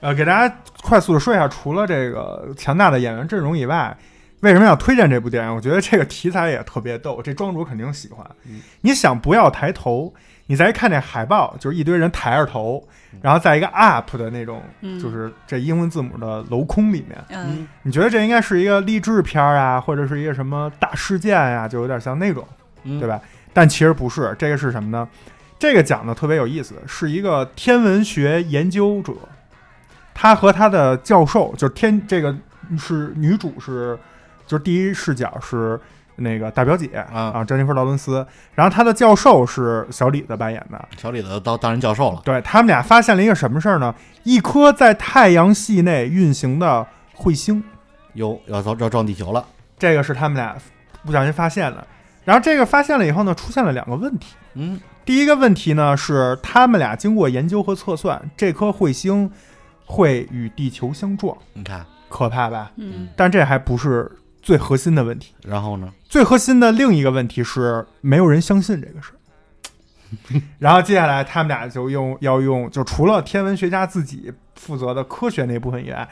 Speaker 2: 呃，给大家快速的说一下，除了这个强大的演员阵容以外，为什么要推荐这部电影？我觉得这个题材也特别逗，这庄主肯定喜欢。
Speaker 1: 嗯
Speaker 2: 你想不要抬头，你再一看这海报，就是一堆人抬着头，然后在一个 up 的那种，
Speaker 3: 嗯
Speaker 2: 就是这英文字母的镂空里面，
Speaker 3: 嗯
Speaker 2: 你觉得这应该是一个励志片儿啊，或者是一个什么大事件呀、就有点像那种。
Speaker 1: 嗯
Speaker 2: 对？吧？但其实不是，这个是什么呢？这个讲的特别有意思，是一个天文学研究者，他和他的教授，就是天这个是女主是，就是第一视角是那个大表姐
Speaker 1: 啊
Speaker 2: 啊，詹妮弗·劳伦斯，然后她的教授是小李子扮演的，
Speaker 1: 小李子当当任教授了，
Speaker 2: 对他们俩发现了一个什么事儿呢？一颗在太阳系内运行的彗星，
Speaker 1: 哟要遭要撞地球了。
Speaker 2: 这个是他们俩不小心发现的。然后这个发现了以后呢，出现了两个问题。
Speaker 1: 嗯
Speaker 2: 第一个问题呢是，他们俩经过研究和测算，这颗彗星会与地球相撞，
Speaker 1: 你看，
Speaker 2: 可怕吧？
Speaker 3: 嗯
Speaker 2: 但这还不是最核心的问题，
Speaker 1: 然后呢？
Speaker 2: 最核心的另一个问题是，没有人相信这个事儿。然后接下来他们俩就用要用，就除了天文学家自己负责的科学那部分以外，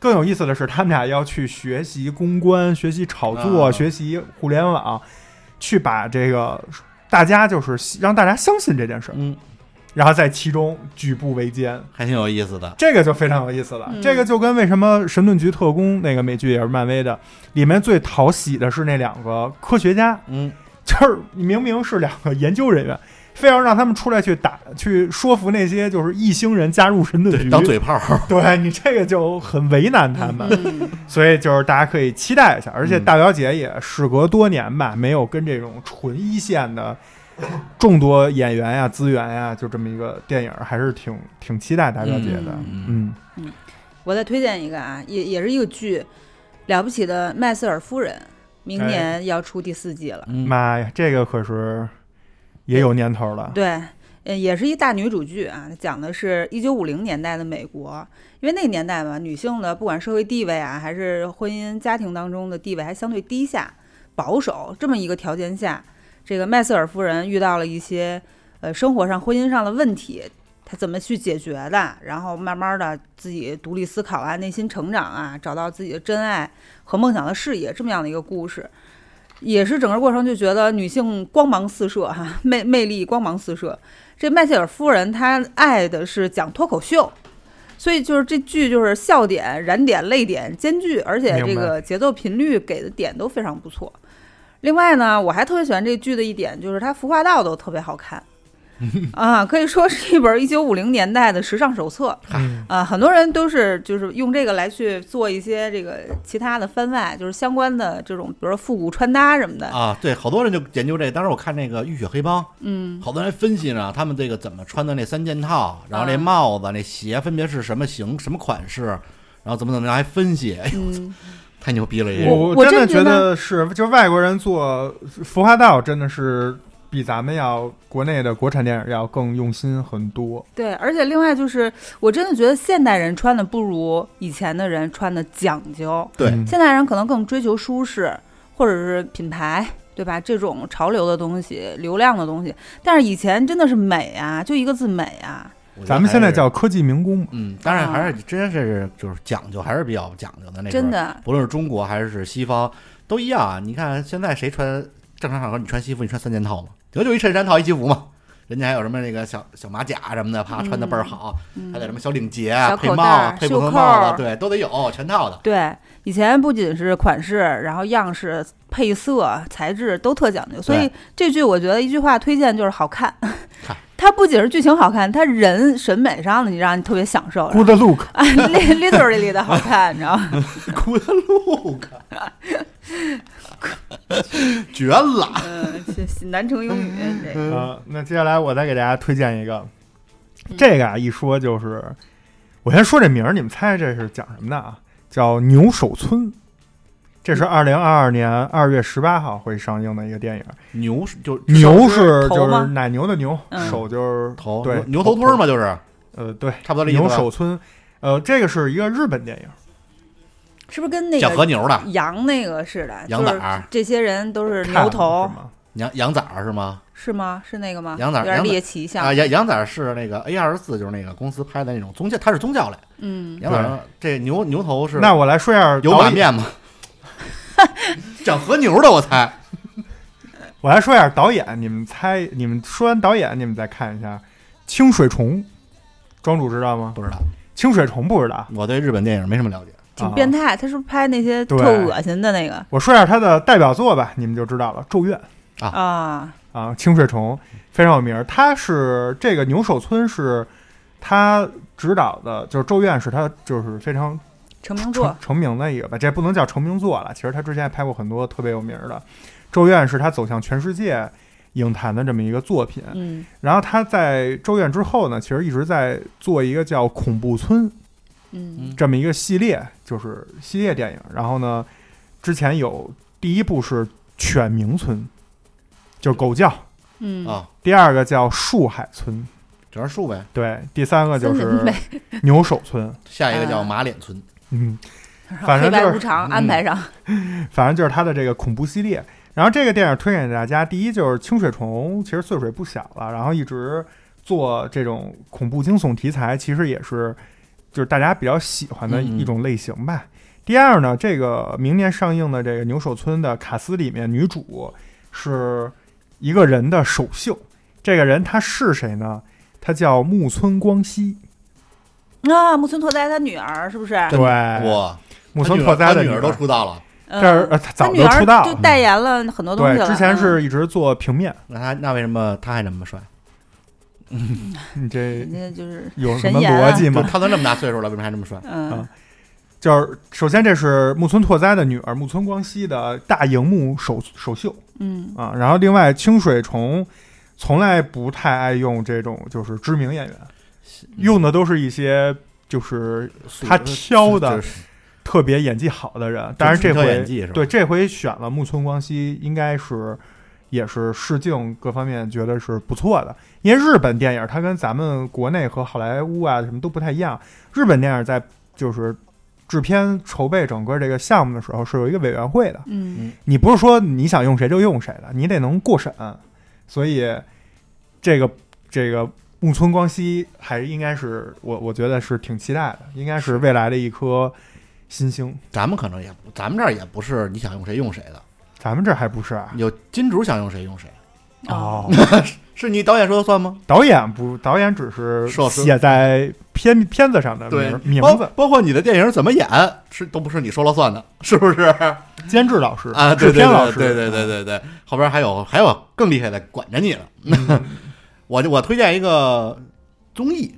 Speaker 2: 更有意思的是，他们俩要去学习公关、学习炒作、
Speaker 1: 啊
Speaker 2: 学习互联网，去把这个大家就是让大家相信这件事儿。
Speaker 1: 嗯，
Speaker 2: 然后在其中举步维艰，
Speaker 1: 还挺有意思的。
Speaker 2: 这个就非常有意思了。
Speaker 3: 嗯
Speaker 2: 这个就跟为什么《神盾局特工》那个美剧也是漫威的，里面最讨喜的是那两个科学家，
Speaker 1: 嗯，
Speaker 2: 就是明明是两个研究人员，非要让他们出来去打去说服那些就是异星人加入神盾
Speaker 1: 对，
Speaker 2: 局，
Speaker 1: 当嘴炮。
Speaker 2: 对你这个就很为难他们。
Speaker 3: 嗯
Speaker 2: 所以就是大家可以期待一下，而且
Speaker 1: 嗯
Speaker 2: 大表姐也时隔多年吧，没有跟这种纯一线的 众多演员呀、资源呀，就这么一个电影，还是挺挺期待大表姐的。
Speaker 1: 嗯
Speaker 2: 嗯，
Speaker 3: 我再推荐一个啊，也也是一个剧，《了不起的麦瑟尔夫人》，明年要出第四季了。
Speaker 1: 嗯，
Speaker 2: 妈呀，这个可是也有年头了。
Speaker 3: 对，呃，也是一大女主剧啊，讲的是一九五零年代的美国，因为那个年代嘛，女性的不管社会地位啊，还是婚姻家庭当中的地位还相对低下、保守，这么一个条件下，这个麦瑟尔夫人遇到了一些呃生活上、婚姻上的问题。她怎么去解决的？然后慢慢的自己独立思考啊，内心成长啊，找到自己的真爱和梦想的事业，这么样的一个故事。也是整个过程就觉得女性光芒四射哈，魅魅力光芒四射。这麦瑟尔夫人她爱的是讲脱口秀，所以就是这剧就是笑点、燃点、泪点兼具，而且这个节奏频率给的点都非常不错。另外呢，我还特别喜欢这剧的一点就是它服化道都特别好看。啊，可以说是一本一九五零年代的时尚手册
Speaker 2: 嗯
Speaker 3: 啊，很多人都是就是用这个来去做一些这个其他的番外，就是相关的这种，比如说复古穿搭什么的。
Speaker 1: 啊，对，好多人就研究这个。当时我看那个《浴血黑帮》，
Speaker 3: 嗯，
Speaker 1: 好多人分析呢，他们这个怎么穿的那三件套，然后那
Speaker 3: 啊
Speaker 1: 帽子、那鞋分别是什么型、什么款式，然后怎么怎么样，还分析，哎呦，
Speaker 3: 嗯，
Speaker 1: 太牛逼了！这
Speaker 3: 我
Speaker 2: 我真的觉
Speaker 3: 得
Speaker 2: 得是，就外国人做服化道真的是比咱们要国内的国产电影要更用心很多。
Speaker 3: 对，而且另外就是，我真的觉得现代人穿的不如以前的人穿的讲究。
Speaker 1: 对
Speaker 2: 嗯
Speaker 3: 现代人可能更追求舒适，或者是品牌，对吧？这种潮流的东西、流量的东西。但是以前真的是美啊，就一个字美啊。
Speaker 2: 咱们现在叫科技民工嘛，
Speaker 1: 嗯，当然还是真是就是讲究，还是比较讲究的那种
Speaker 3: 真，的，
Speaker 1: 不论是中国还是西方都一样啊。你看现在谁穿正常场合你穿西服，你穿三件套吗？顶多就一衬衫套一西服嘛。人家还有什么那个小小马甲什么的，啪穿的倍儿好，
Speaker 3: 嗯
Speaker 1: 还得什么小领结啊、配帽配不同
Speaker 3: 袖扣儿
Speaker 1: 帽子，对，都得有，全套的。
Speaker 3: 对，以前不仅是款式，然后样式、配色、材质都特讲究，所以这剧我觉得一句话推荐就是好看
Speaker 1: 看。
Speaker 3: 它不仅是剧情好看，它人审美上的你让你特别享受
Speaker 2: ，，Good look，
Speaker 3: 啊，literally 的好看，你知道吗？
Speaker 1: Good look，绝了！
Speaker 3: 嗯，南城英语这个，
Speaker 2: 呃，那接下来我再给大家推荐一个，这个啊一说就是，我先说这名儿，你们猜这是讲什么的啊？叫《牛首村》，这是二零二二年二月十八号会上映的一个电影。
Speaker 1: 牛是就
Speaker 2: 牛
Speaker 3: 是
Speaker 2: 就是奶牛的牛，
Speaker 3: 嗯
Speaker 2: 手就是
Speaker 1: 头
Speaker 2: 对
Speaker 1: 牛头村嘛，就是
Speaker 2: 呃，对，
Speaker 1: 差不多这意思。
Speaker 2: 牛首村，呃，这个是一个日本电影，
Speaker 3: 是不是跟那
Speaker 1: 讲和
Speaker 3: 个
Speaker 1: 牛的
Speaker 3: 羊那个似的？就是
Speaker 1: 羊崽儿、
Speaker 3: 这些人都是牛头？
Speaker 1: 羊羊崽儿是吗？
Speaker 3: 是吗？是那个吗？
Speaker 1: 羊崽儿羊崽儿
Speaker 3: 有点猎奇像
Speaker 1: 啊，。羊羊崽儿是那个 A 二十四，就是那个公司拍的那种宗教，它是宗教类。
Speaker 3: 嗯，
Speaker 1: 羊崽儿这牛牛头是
Speaker 2: 那我来说一下
Speaker 1: 有
Speaker 2: 导演，
Speaker 1: 马面吗？讲和牛的，我猜
Speaker 2: 我来说一下导演，你们猜，你们说完导演，你们再看一下清水虫，庄主知道吗？
Speaker 1: 不知道。
Speaker 2: 清水虫不知道。
Speaker 1: 我对日本电影没什么了解。
Speaker 3: 挺变态。他是不是拍那些特恶心的那个
Speaker 2: 我说一下他的代表作吧，你们就知道了，《咒怨》
Speaker 3: 啊？
Speaker 2: 啊，清水虫非常有名儿。他是这个牛首村是他指导的，就是《咒怨》是他就是非常成
Speaker 3: 成名作。
Speaker 2: 成名的一个吧，这不能叫成名作了。其实他之前也拍过很多特别有名儿的，《咒怨》是他走向全世界影坛的这么一个作品。
Speaker 3: 嗯
Speaker 2: 然后他在《咒怨》之后呢，其实一直在做一个叫《恐怖村》
Speaker 3: 嗯
Speaker 2: 这么一个系列，就是系列电影。然后呢，之前有第一部是《犬鸣村》，就是狗叫；
Speaker 3: 嗯，
Speaker 1: 啊，
Speaker 2: 第二个叫《树海村》，
Speaker 1: 整树呗。
Speaker 2: 对，第三个就是，牛首村。
Speaker 1: 下一个叫
Speaker 3: 啊
Speaker 1: 马脸村，
Speaker 2: 嗯，反正就是
Speaker 3: 无常
Speaker 1: 嗯
Speaker 3: 安排上。
Speaker 2: 反正就是他的这个恐怖系列。然后这个电影推荐给大家，第一就是清水虫，其实岁数也不小了，然后一直做这种恐怖惊悚题材，其实也是就是大家比较喜欢的一种类型吧。第二呢，这个明年上映的这个牛首村的卡斯里面，女主是一个人的首秀。这个人他是谁呢？他叫木村光希，
Speaker 3: 啊，木村拓哉他女儿是不是？
Speaker 2: 对，
Speaker 1: 哇，
Speaker 2: 木村拓哉的
Speaker 1: 他女儿都出道了，
Speaker 3: 嗯
Speaker 2: 这儿呃他早就出道
Speaker 3: 就代言了很多东西
Speaker 2: 对，
Speaker 3: 了。
Speaker 2: 之前
Speaker 3: 嗯
Speaker 2: 是一直做平面。
Speaker 1: 那他那为什么他还那么帅？
Speaker 2: 你这
Speaker 3: 人家就是
Speaker 2: 有什么逻辑吗？
Speaker 1: 他都那么大岁数了，为什么还那么帅？
Speaker 3: 嗯
Speaker 2: 啊就是首先这是木村拓哉的女儿木村光希的大荧幕首首秀
Speaker 3: 嗯。
Speaker 2: 啊，然后另外清水虫从来不太爱用这种就是知名演员，用的都是一些就是他挑的特别演技好的人，但是这回
Speaker 1: 演技是吧？
Speaker 2: 对这回选了木村光希，应该是也是试镜各方面觉得是不错的。因为日本电影它跟咱们国内和好莱坞啊什么都不太一样，日本电影在就是制片筹备整个这个项目的时候是有一个委员会的，
Speaker 3: 嗯
Speaker 2: 你不是说你想用谁就用谁的，你得能过审。所以这个这个木村光希还应该是我我觉得是挺期待的，应该是未来的一颗新星。
Speaker 1: 咱们可能也不，咱们这儿也不是你想用谁用谁的，
Speaker 2: 咱们这还不是啊？
Speaker 1: 有金主想用谁用谁，
Speaker 2: 哦，
Speaker 1: 是你导演说了算吗？
Speaker 2: 导演不，导演只是
Speaker 1: 说
Speaker 2: 写在片片子上的名名
Speaker 1: 包
Speaker 2: 字。
Speaker 1: 包括你的电影怎么演，是都不是你说了算的，是不是？
Speaker 2: 监制老师
Speaker 1: 啊，
Speaker 2: 制
Speaker 1: 对对
Speaker 2: 片老师，
Speaker 1: 对对对对对对，后边还有还有更厉害的管着你了。
Speaker 2: 嗯
Speaker 1: 我就我推荐一个综艺，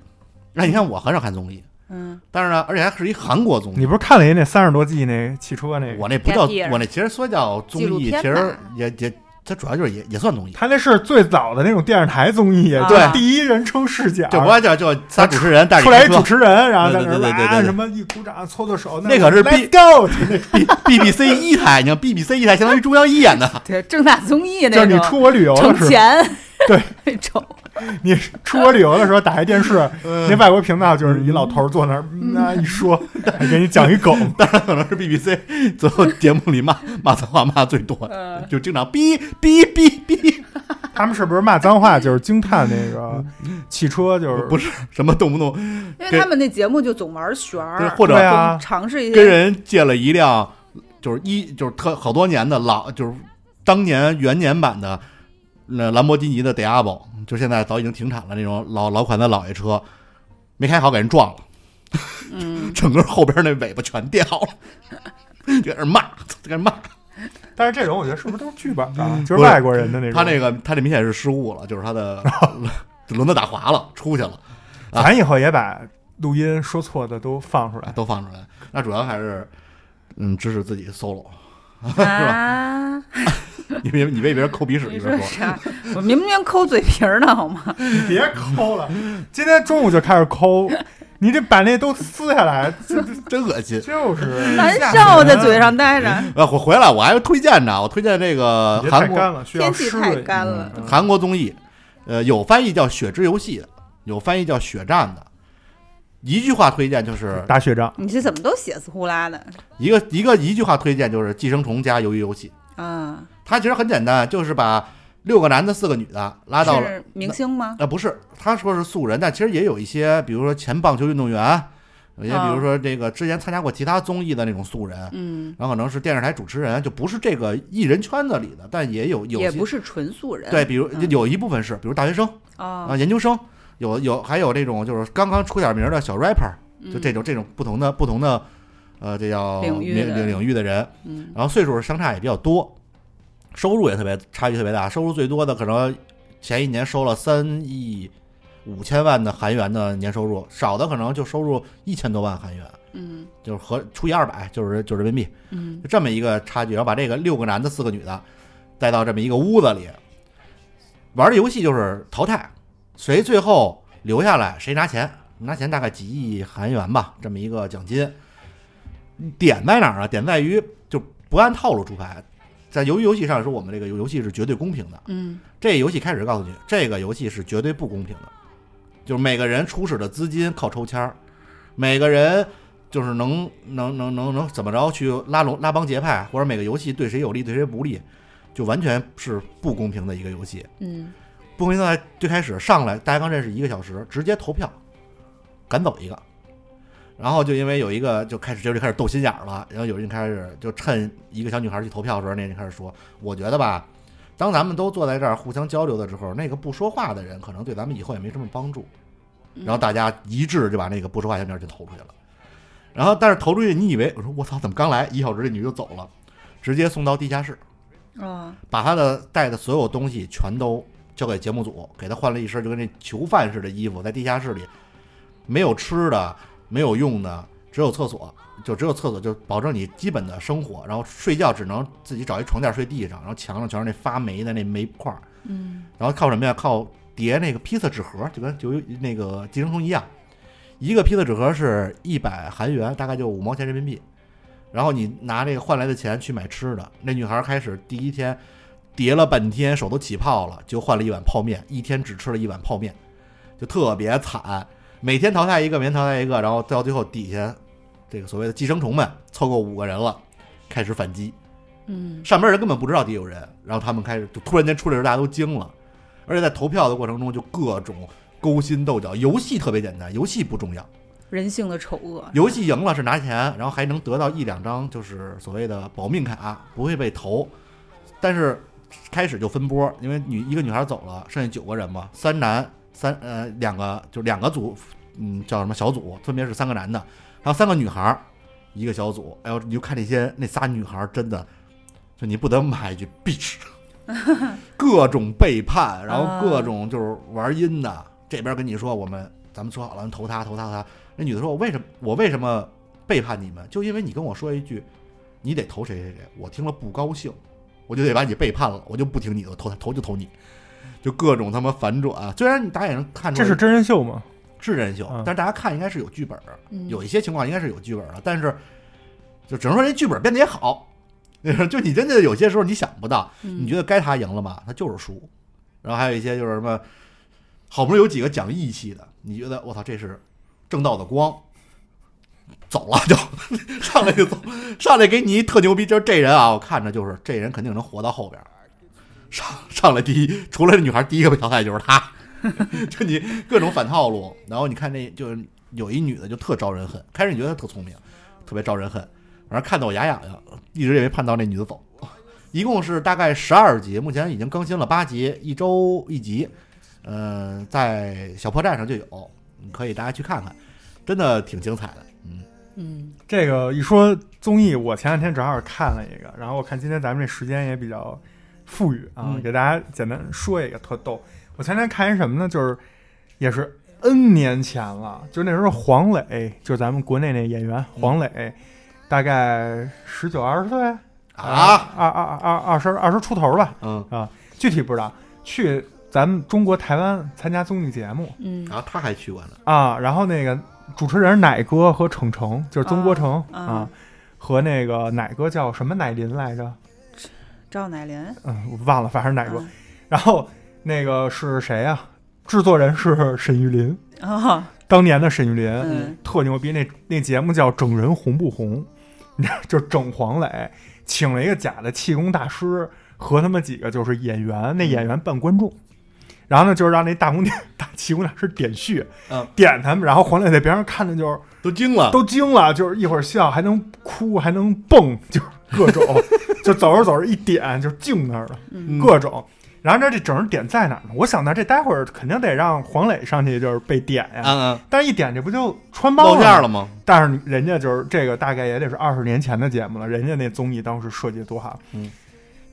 Speaker 1: 那你看我很少看综艺，
Speaker 3: 嗯
Speaker 1: 但是呢，而且还是一韩国综艺。
Speaker 2: 你不是看了人那三十多季那汽车那个？
Speaker 1: 我那不叫我那其实说叫综艺，其实也也它主要就是也也算综艺，
Speaker 2: 它那是最早的那种电视台综艺，对第一人称视角，
Speaker 1: 就不叫就仨主持人带着
Speaker 2: 出来一主持人，然后在那儿
Speaker 1: 对对对对对对
Speaker 2: 哇什么一鼓掌搓搓手，
Speaker 1: 那可是 B-
Speaker 2: go，B
Speaker 1: B C 一台，你看 B B C 一台相当于中央一演的，
Speaker 3: 对，正大综艺那种
Speaker 2: 就是你出国旅游的
Speaker 3: 挣
Speaker 2: 时候，
Speaker 3: 钱
Speaker 2: 对
Speaker 3: 那种，
Speaker 2: 你出国旅游的时候打开电视，
Speaker 1: 嗯。
Speaker 2: 那外国频道就是一老头儿坐那儿，嗯。那一说，还给你讲一梗，
Speaker 1: 当然可能是 B B C 最后节目里骂骂脏话骂最多，
Speaker 3: 的
Speaker 1: 就经常哔哔哔哔，
Speaker 2: 他们是不是骂脏话就是惊叹那个汽车就是
Speaker 1: 不是什么动不动
Speaker 3: 因为他们那节目就总玩旋儿，
Speaker 1: 或者
Speaker 3: 尝试一
Speaker 1: 跟，人借了一辆就是一就是特好多年的老就是当年元年版的那兰博基尼的 Diablo，就现在早已经停产了那种老老款的老爷车，没开好给人撞了，
Speaker 3: 嗯，
Speaker 1: 整个后边那尾巴全掉了，就在那骂，在那骂。
Speaker 2: 但是这种我觉得是不是都是剧本啊？
Speaker 1: 嗯
Speaker 2: 就是外国人的那种。
Speaker 1: 他那个他这明显是失误了，就是他的 轮子打滑了，出去了，啊
Speaker 2: 咱以后也把录音说错的都放出来。
Speaker 1: 都放出来。那主要还是嗯支持自己 solo，
Speaker 3: 啊，
Speaker 1: 你别你别一边抠鼻屎
Speaker 3: 你
Speaker 1: 一边说。
Speaker 3: 我明明抠嘴皮儿呢，好吗？
Speaker 2: 你别抠了，今天中午就开始抠，你这把那都撕下来，这这
Speaker 1: 真恶心。
Speaker 2: 就是
Speaker 3: 难受，在嘴上待着，
Speaker 1: 呃，我回来我还推荐呢，我推荐这个韩国
Speaker 2: 干了，
Speaker 3: 天气太干了。
Speaker 2: 嗯
Speaker 1: 韩国综艺，呃，有翻译叫《血之游戏》的，有翻译叫《血战》的。一句话推荐就是
Speaker 2: 打雪仗，
Speaker 3: 你这怎么都血丝呼啦的
Speaker 1: 一个一个一句话推荐就是《寄生虫》加《鱿鱼游戏》。
Speaker 3: 啊？
Speaker 1: 它其实很简单，就是把六个男的四个女的拉到了
Speaker 3: 是明星吗？
Speaker 1: 啊，不是，他说是素人，但其实也有一些，比如说前棒球运动员，有些比如说这个之前参加过其他综艺的那种素人，
Speaker 3: 嗯，
Speaker 1: 然后可能是电视台主持人，就不是这个艺人圈子里的，但也有有些
Speaker 3: 也不是纯素人。
Speaker 1: 对，比如
Speaker 3: 嗯
Speaker 1: 有一部分是，比如大学生啊、
Speaker 3: 啊，
Speaker 1: 研究生，有有还有这种就是刚刚出点名的小 rapper，就这
Speaker 3: 种，
Speaker 1: 这种不同的不同的呃这叫领
Speaker 3: 领
Speaker 1: 领领域的人，
Speaker 3: 嗯。
Speaker 1: 然后岁数相差也比较多，收入也特别差距特别大，收入最多的可能前一年收了三亿五千万的韩元的年收入，少的可能就收入一千多万韩元，
Speaker 3: 嗯。
Speaker 1: 就是合除以二百就是就是人民币，
Speaker 3: 嗯。
Speaker 1: 就这么一个差距，然后把这个六个男的四个女的带到这么一个屋子里，玩的游戏就是淘汰，谁最后留下来谁拿钱，拿钱大概几亿韩元吧，这么一个奖金。点在哪儿啊？点在于就不按套路出牌，在鱿鱼游戏上说，我们这个游戏是绝对公平的。
Speaker 3: 嗯
Speaker 1: 这游戏开始告诉你，这个游戏是绝对不公平的，就是每个人初始的资金靠抽签儿，每个人就是能能能能能怎么着去拉拢拉帮结派，或者每个游戏对谁有利对谁不利，就完全是不公平的一个游戏。
Speaker 3: 嗯
Speaker 1: 不公平在最开始上来，大家刚认识一个小时，直接投票赶走一个，然后就因为有一个就开始就开始斗心眼儿了，然后有人开始就趁一个小女孩去投票的时候，那人开始说，我觉得吧。当咱们都坐在这儿互相交流的时候，那个不说话的人可能对咱们以后也没什么帮助。
Speaker 3: 嗯
Speaker 1: 然后大家一致就把那个不说话小女孩就投出去了。然后但是投出去，你以为我说我操，怎么刚来一小时这女就走了，直接送到地下室，
Speaker 3: 啊
Speaker 1: 把她的带的所有东西全都交给节目组，给她换了一身就跟那囚犯似的衣服，在地下室里没有吃的，没有用的，只有厕所，就只有厕所，就保证你基本的生活。然后睡觉只能自己找一床垫睡地上，然后墙上全是那发霉的那煤块儿，
Speaker 3: 嗯
Speaker 1: 然后靠什么呀？靠叠那个披萨纸盒，就跟就那个寄生虫一样，一个披萨纸盒是一百韩元，大概就五毛钱人民币。然后你拿这个换来的钱去买吃的。那女孩开始第一天叠了半天，手都起泡了，就换了一碗泡面，一天只吃了一碗泡面，就特别惨。每天淘汰一个，每天淘汰一个，然后到最后底下这个所谓的寄生虫们凑够五个人了，开始反击。
Speaker 3: 嗯
Speaker 1: 上边人根本不知道底下有人，然后他们开始就突然间出来的大家都惊了，而且在投票的过程中就各种勾心斗角。游戏特别简单，游戏不重要，
Speaker 3: 人性的丑恶，
Speaker 1: 游戏赢了是拿钱，然后还能得到一两张就是所谓的保命卡，不会被投。但是开始就分波，因为女一个女孩走了，剩下九个人嘛，三男三呃两个就两个组，嗯叫什么小组，分别是三个男的，还有三个女孩，一个小组。哎呦，你就看那些那仨女孩真的，就你不得骂一句 bitch，各种背叛，然后各种就是玩阴的。这边跟你说我们咱们说好了投他投他投他，那女的说我为什么我为什么背叛你们？就因为你跟我说一句，你得投谁谁谁，我听了不高兴，我就得把你背叛了，我就不听你的，投他投就投你，就各种他妈反转。虽然你大家也能看出来
Speaker 2: 这是真人秀吗？
Speaker 1: 是真人秀，
Speaker 2: 嗯
Speaker 1: 但是大家看应该是有剧本有一些情况应该是有剧本的，但是就只能说这剧本编的也好。就你真的有些时候你想不到，你觉
Speaker 3: 得
Speaker 1: 得该他赢了吧，他就是输。然后还有一些就是什么，好不容易有几个讲义气的，你觉得我操这是正道的光，走了就 上来就走，上来给你一特牛逼，就是这人啊，我看着就是这人肯定能活到后边。上上来第一，除了这女孩第一个被淘汰就是他，就你各种反套路。然后你看那就是有一女的就特招人恨，开始你觉得她特聪明，特别招人恨，反正看得我牙痒痒，一直也没盼到那女的走。一共是大概十二集，目前已经更新了八集，一周一集。呃，在小破站上就有，你可以大家去看看，真的挺精彩的。嗯，
Speaker 3: 嗯
Speaker 2: 这个一说综艺，我前两天正好看了一个，然后我看今天咱们这时间也比较富裕啊，
Speaker 1: 嗯。
Speaker 2: 给大家简单说一个特逗。我前天看一什么呢？就是也是 N 年前了，就那时候黄磊，就是咱们国内那演员黄磊，大概十九二十岁？
Speaker 1: 啊，
Speaker 2: 二二二二十二十出头吧，
Speaker 1: 嗯。
Speaker 2: 啊，具体不知道。去咱们中国台湾参加综艺节目。
Speaker 3: 嗯。
Speaker 1: 然后他还去过呢，
Speaker 2: 啊，然后那个主持人奶哥和程程，就是曾国成
Speaker 3: 啊
Speaker 2: 啊，和那个奶哥叫什么乃林来着？
Speaker 3: 赵乃林
Speaker 2: 嗯，我忘了，反正哪个。
Speaker 3: 嗯
Speaker 2: 然后那个是谁呀、制作人是沈玉琳，
Speaker 3: 啊
Speaker 2: 当年的沈玉琳、
Speaker 3: 嗯
Speaker 2: 特牛逼。那那节目叫《整人红不红》，就整黄磊，请了一个假的气功大师和他们几个就是演员，那演员扮观众。然后呢，就是让那大红点 大气功大师点穴，
Speaker 1: 嗯
Speaker 2: 点他们，然后黄磊在边上看着就是
Speaker 1: 都惊了，
Speaker 2: 都惊了，就是一会儿笑还能哭还能蹦，就是各种，就走着走着一点就静那儿了。
Speaker 3: 嗯
Speaker 2: 各种。然后这这整人点在哪儿呢？我想呢，这待会儿肯定得让黄磊上去就是被点呀。
Speaker 1: 嗯嗯，
Speaker 2: 但是一点这不就穿帮
Speaker 1: 露馅
Speaker 2: 了吗？但是人家就是这个大概也得是二十年前的节目了，人家那综艺当时设计得多好，
Speaker 1: 嗯，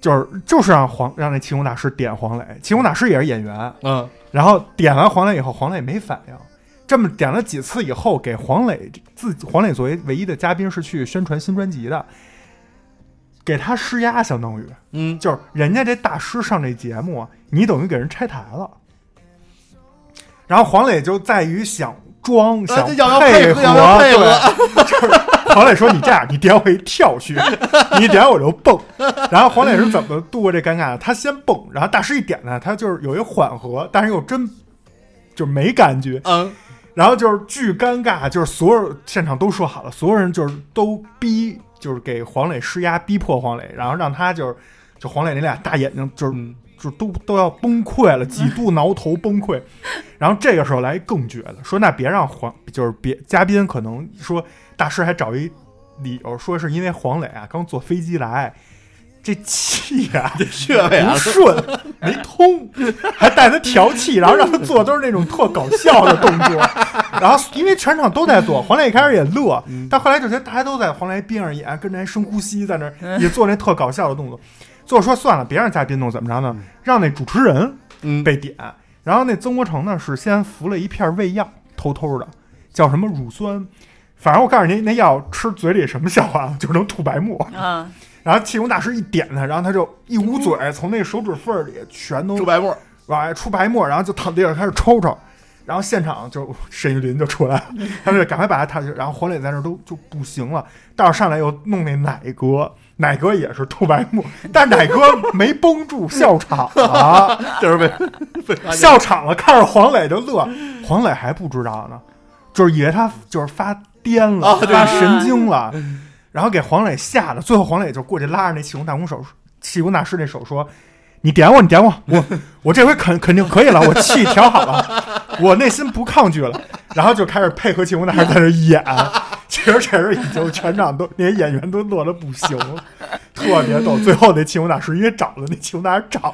Speaker 2: 就是就是让黄让那气功大师点黄磊，气功大师也是演员，
Speaker 1: 嗯，
Speaker 2: 然后点完黄磊以后，黄磊没反应。这么点了几次以后，给黄磊自黄磊作为唯一的嘉宾是去宣传新专辑的，给他施压，相当于
Speaker 1: 嗯，
Speaker 2: 就是人家这大师上这节目，你等于给人拆台了。然后黄磊就在于想装，想配
Speaker 1: 配合配合，
Speaker 2: 就是黄磊说你这样，你点我一跳穴，你点我就蹦。然后黄磊是怎么度过这尴尬的？他先蹦，然后大师一点呢，他就是有一缓和，但是又真就没感觉。
Speaker 1: 嗯，
Speaker 2: 然后就是巨尴尬，就是所有现场都说好了，所有人就是都逼，就是给黄磊施压，逼迫黄磊，然后让他就是就黄磊那俩大眼睛就是、
Speaker 1: 嗯
Speaker 2: 就都都要崩溃了，几度挠头崩溃。然后这个时候来更绝的，说那别让黄就是别嘉宾可能说大师还找一理由说是因为黄磊啊刚坐飞机来。这气啊，
Speaker 1: 这穴位啊
Speaker 2: 不，顺，没通，还带他调气，然后让他做都是那种特搞笑的动作。然后因为全场都在做，黄磊一开始也乐，但后来就觉得大家都在黄磊边上眼，跟着还深呼吸，在那也做那特搞笑的动作。最后说算了，别让嘉宾弄，怎么着呢？让那主持人
Speaker 1: 嗯，
Speaker 2: 被点。然后那曾国成呢是先服了一片胃药，偷偷的，叫什么乳酸。反正我告诉你，那药吃嘴里什么效果啊，就能吐白沫。
Speaker 3: 啊
Speaker 2: 然后气功大师一点他，然后他就一捂嘴，从那手指缝儿里全都
Speaker 1: 出白沫，
Speaker 2: 往外出白沫，然后就躺地上开始抽抽，然后现场就沈玉林就出来了，他们就赶快把他抬去，然后黄磊在那儿都就不行了，待会上来又弄那奶哥，奶哥也是吐白沫，但奶哥没绷住，笑场了，
Speaker 1: 就是被
Speaker 2: 笑场了，看着黄磊就乐，黄磊还不知道呢，就是以为他就是发癫了，
Speaker 1: 啊
Speaker 2: 发神经了，然后给黄磊吓的，最后黄磊就过去拉着那气功大功手，气功大师那手说：“你点我，你点我，我我这回肯肯定可以了，我气调好了，我内心不抗拒了。”然后就开始配合气功大师在那演，其实这时已经全场都那些演员都乐得不行了，特别逗。最后那气功大师因为找了那气功大师找，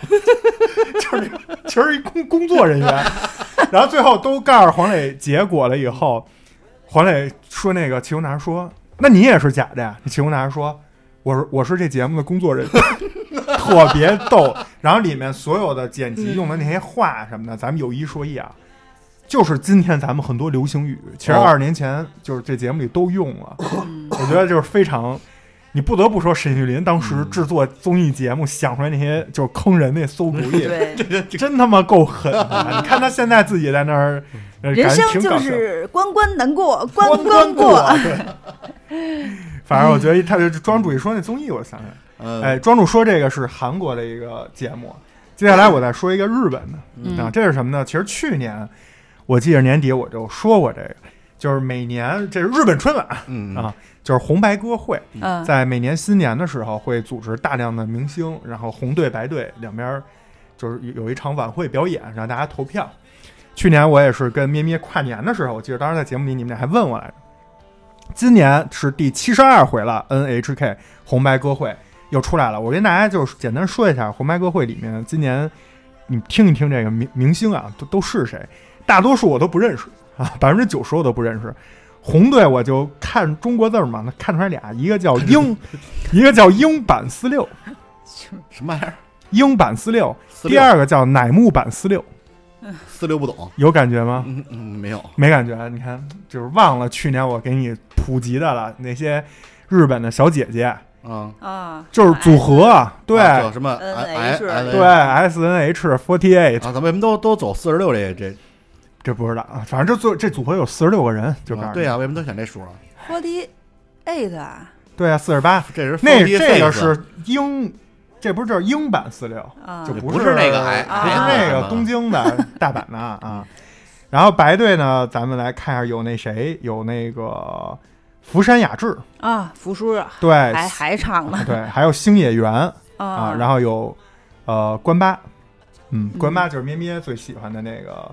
Speaker 2: 就是那其实一工工作人员，然后最后都告诉黄磊结果了以后，黄磊说那个气功大师说：“那你也是假的呀？”那气功大师说：“我是我是这节目的工作人员。” 特别逗。然后里面所有的剪辑用的那些话什么的，咱们有一说一啊，就是今天咱们很多流行语，其实
Speaker 1: 哦
Speaker 2: 二十年前就是这节目里都用了。我觉得就是非常。你不得不说，沈玉琳当时制作综艺节目想出来那些就是坑人那馊主意，
Speaker 3: 对，
Speaker 2: 真他妈够狠的！你看他现在自己在那儿，呃
Speaker 3: 人生就是关关难过关
Speaker 2: 关
Speaker 3: 关
Speaker 2: 过。反正我觉得他就庄主一说那综艺，我想起来，
Speaker 1: 嗯
Speaker 2: 哎，庄主说这个是韩国的一个节目，接下来我再说一个日本的
Speaker 3: 嗯
Speaker 2: 啊，这是什么呢？其实去年我记得年底我就说过这个，就是每年这是日本春晚
Speaker 1: 嗯
Speaker 2: 啊，就是红白歌会，
Speaker 3: 嗯，
Speaker 2: 在每年新年的时候会组织大量的明星，然后红队白队两边儿就是有有一场晚会表演，让大家投票。去年我也是跟咩咩跨年的时候，我记得当时在节目里你们俩还问我来着。今年是第七十二回了，NHK 红白歌会又出来了。我跟大家就是简单说一下红白歌会里面今年你听一听这个明明星啊，都都是谁？大多数我都不认识啊，百分之九十我都不认识。红队我就看中国字儿嘛，那看出来俩，一个叫英，一个叫英版四六，
Speaker 1: 什么玩意儿？
Speaker 2: 英版四六，
Speaker 1: 四六
Speaker 2: 第二个叫乃木版四六，
Speaker 1: 四六不懂，
Speaker 2: 有感觉吗？
Speaker 1: 嗯嗯，没有。
Speaker 2: 没感觉，你看，就是忘了去年我给你普及的了，那些日本的小姐姐，
Speaker 1: 嗯，
Speaker 3: 啊，
Speaker 2: 就是组合，啊，对、
Speaker 1: 什么
Speaker 3: NH
Speaker 1: I I
Speaker 2: 对，S N H forty eight，
Speaker 1: 啊，咱为什么都都走四十六这这？
Speaker 2: 这不知道啊，反正这组这组合有四十六个人，就告诉你
Speaker 1: 啊对呀，为什么都选这数啊
Speaker 3: ？forty eight 啊
Speaker 2: 对啊，四十八，
Speaker 1: 这是
Speaker 2: 那这个是英，这不是就是英版四六，
Speaker 3: 啊
Speaker 2: 就
Speaker 1: 不
Speaker 2: 是
Speaker 1: 是那个 I-
Speaker 2: 不是那个东京的 大阪的啊。然后白队呢，咱们来看一下，有那谁，有那个福山雅治，
Speaker 3: 啊，福叔啊
Speaker 2: 对，
Speaker 3: 还还唱呢。
Speaker 2: 对，还有星野源。啊，
Speaker 3: 啊，
Speaker 2: 然后有呃关八，嗯，
Speaker 3: 嗯。
Speaker 2: 关八就是咩咩最喜欢的那个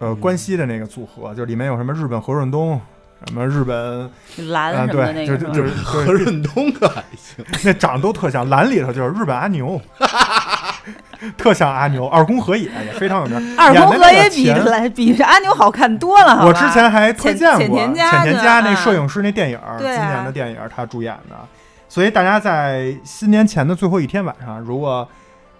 Speaker 2: 呃关西的那个组合，就里面有什么日本何润东，什么日本
Speaker 3: 蓝
Speaker 2: 啊，对，
Speaker 3: 就是
Speaker 2: 就就就是
Speaker 1: 何润东可还行，
Speaker 2: 那长得都特像，蓝里头就是日本阿牛，特像阿牛，二宫和也也非常有名。
Speaker 3: 二宫和也比来比这阿牛好看多了，
Speaker 2: 我之前还推荐过
Speaker 3: 浅田家
Speaker 2: 家那摄影师那电影今年的电影他主演的，所以大家在新年前的最后一天晚上，如果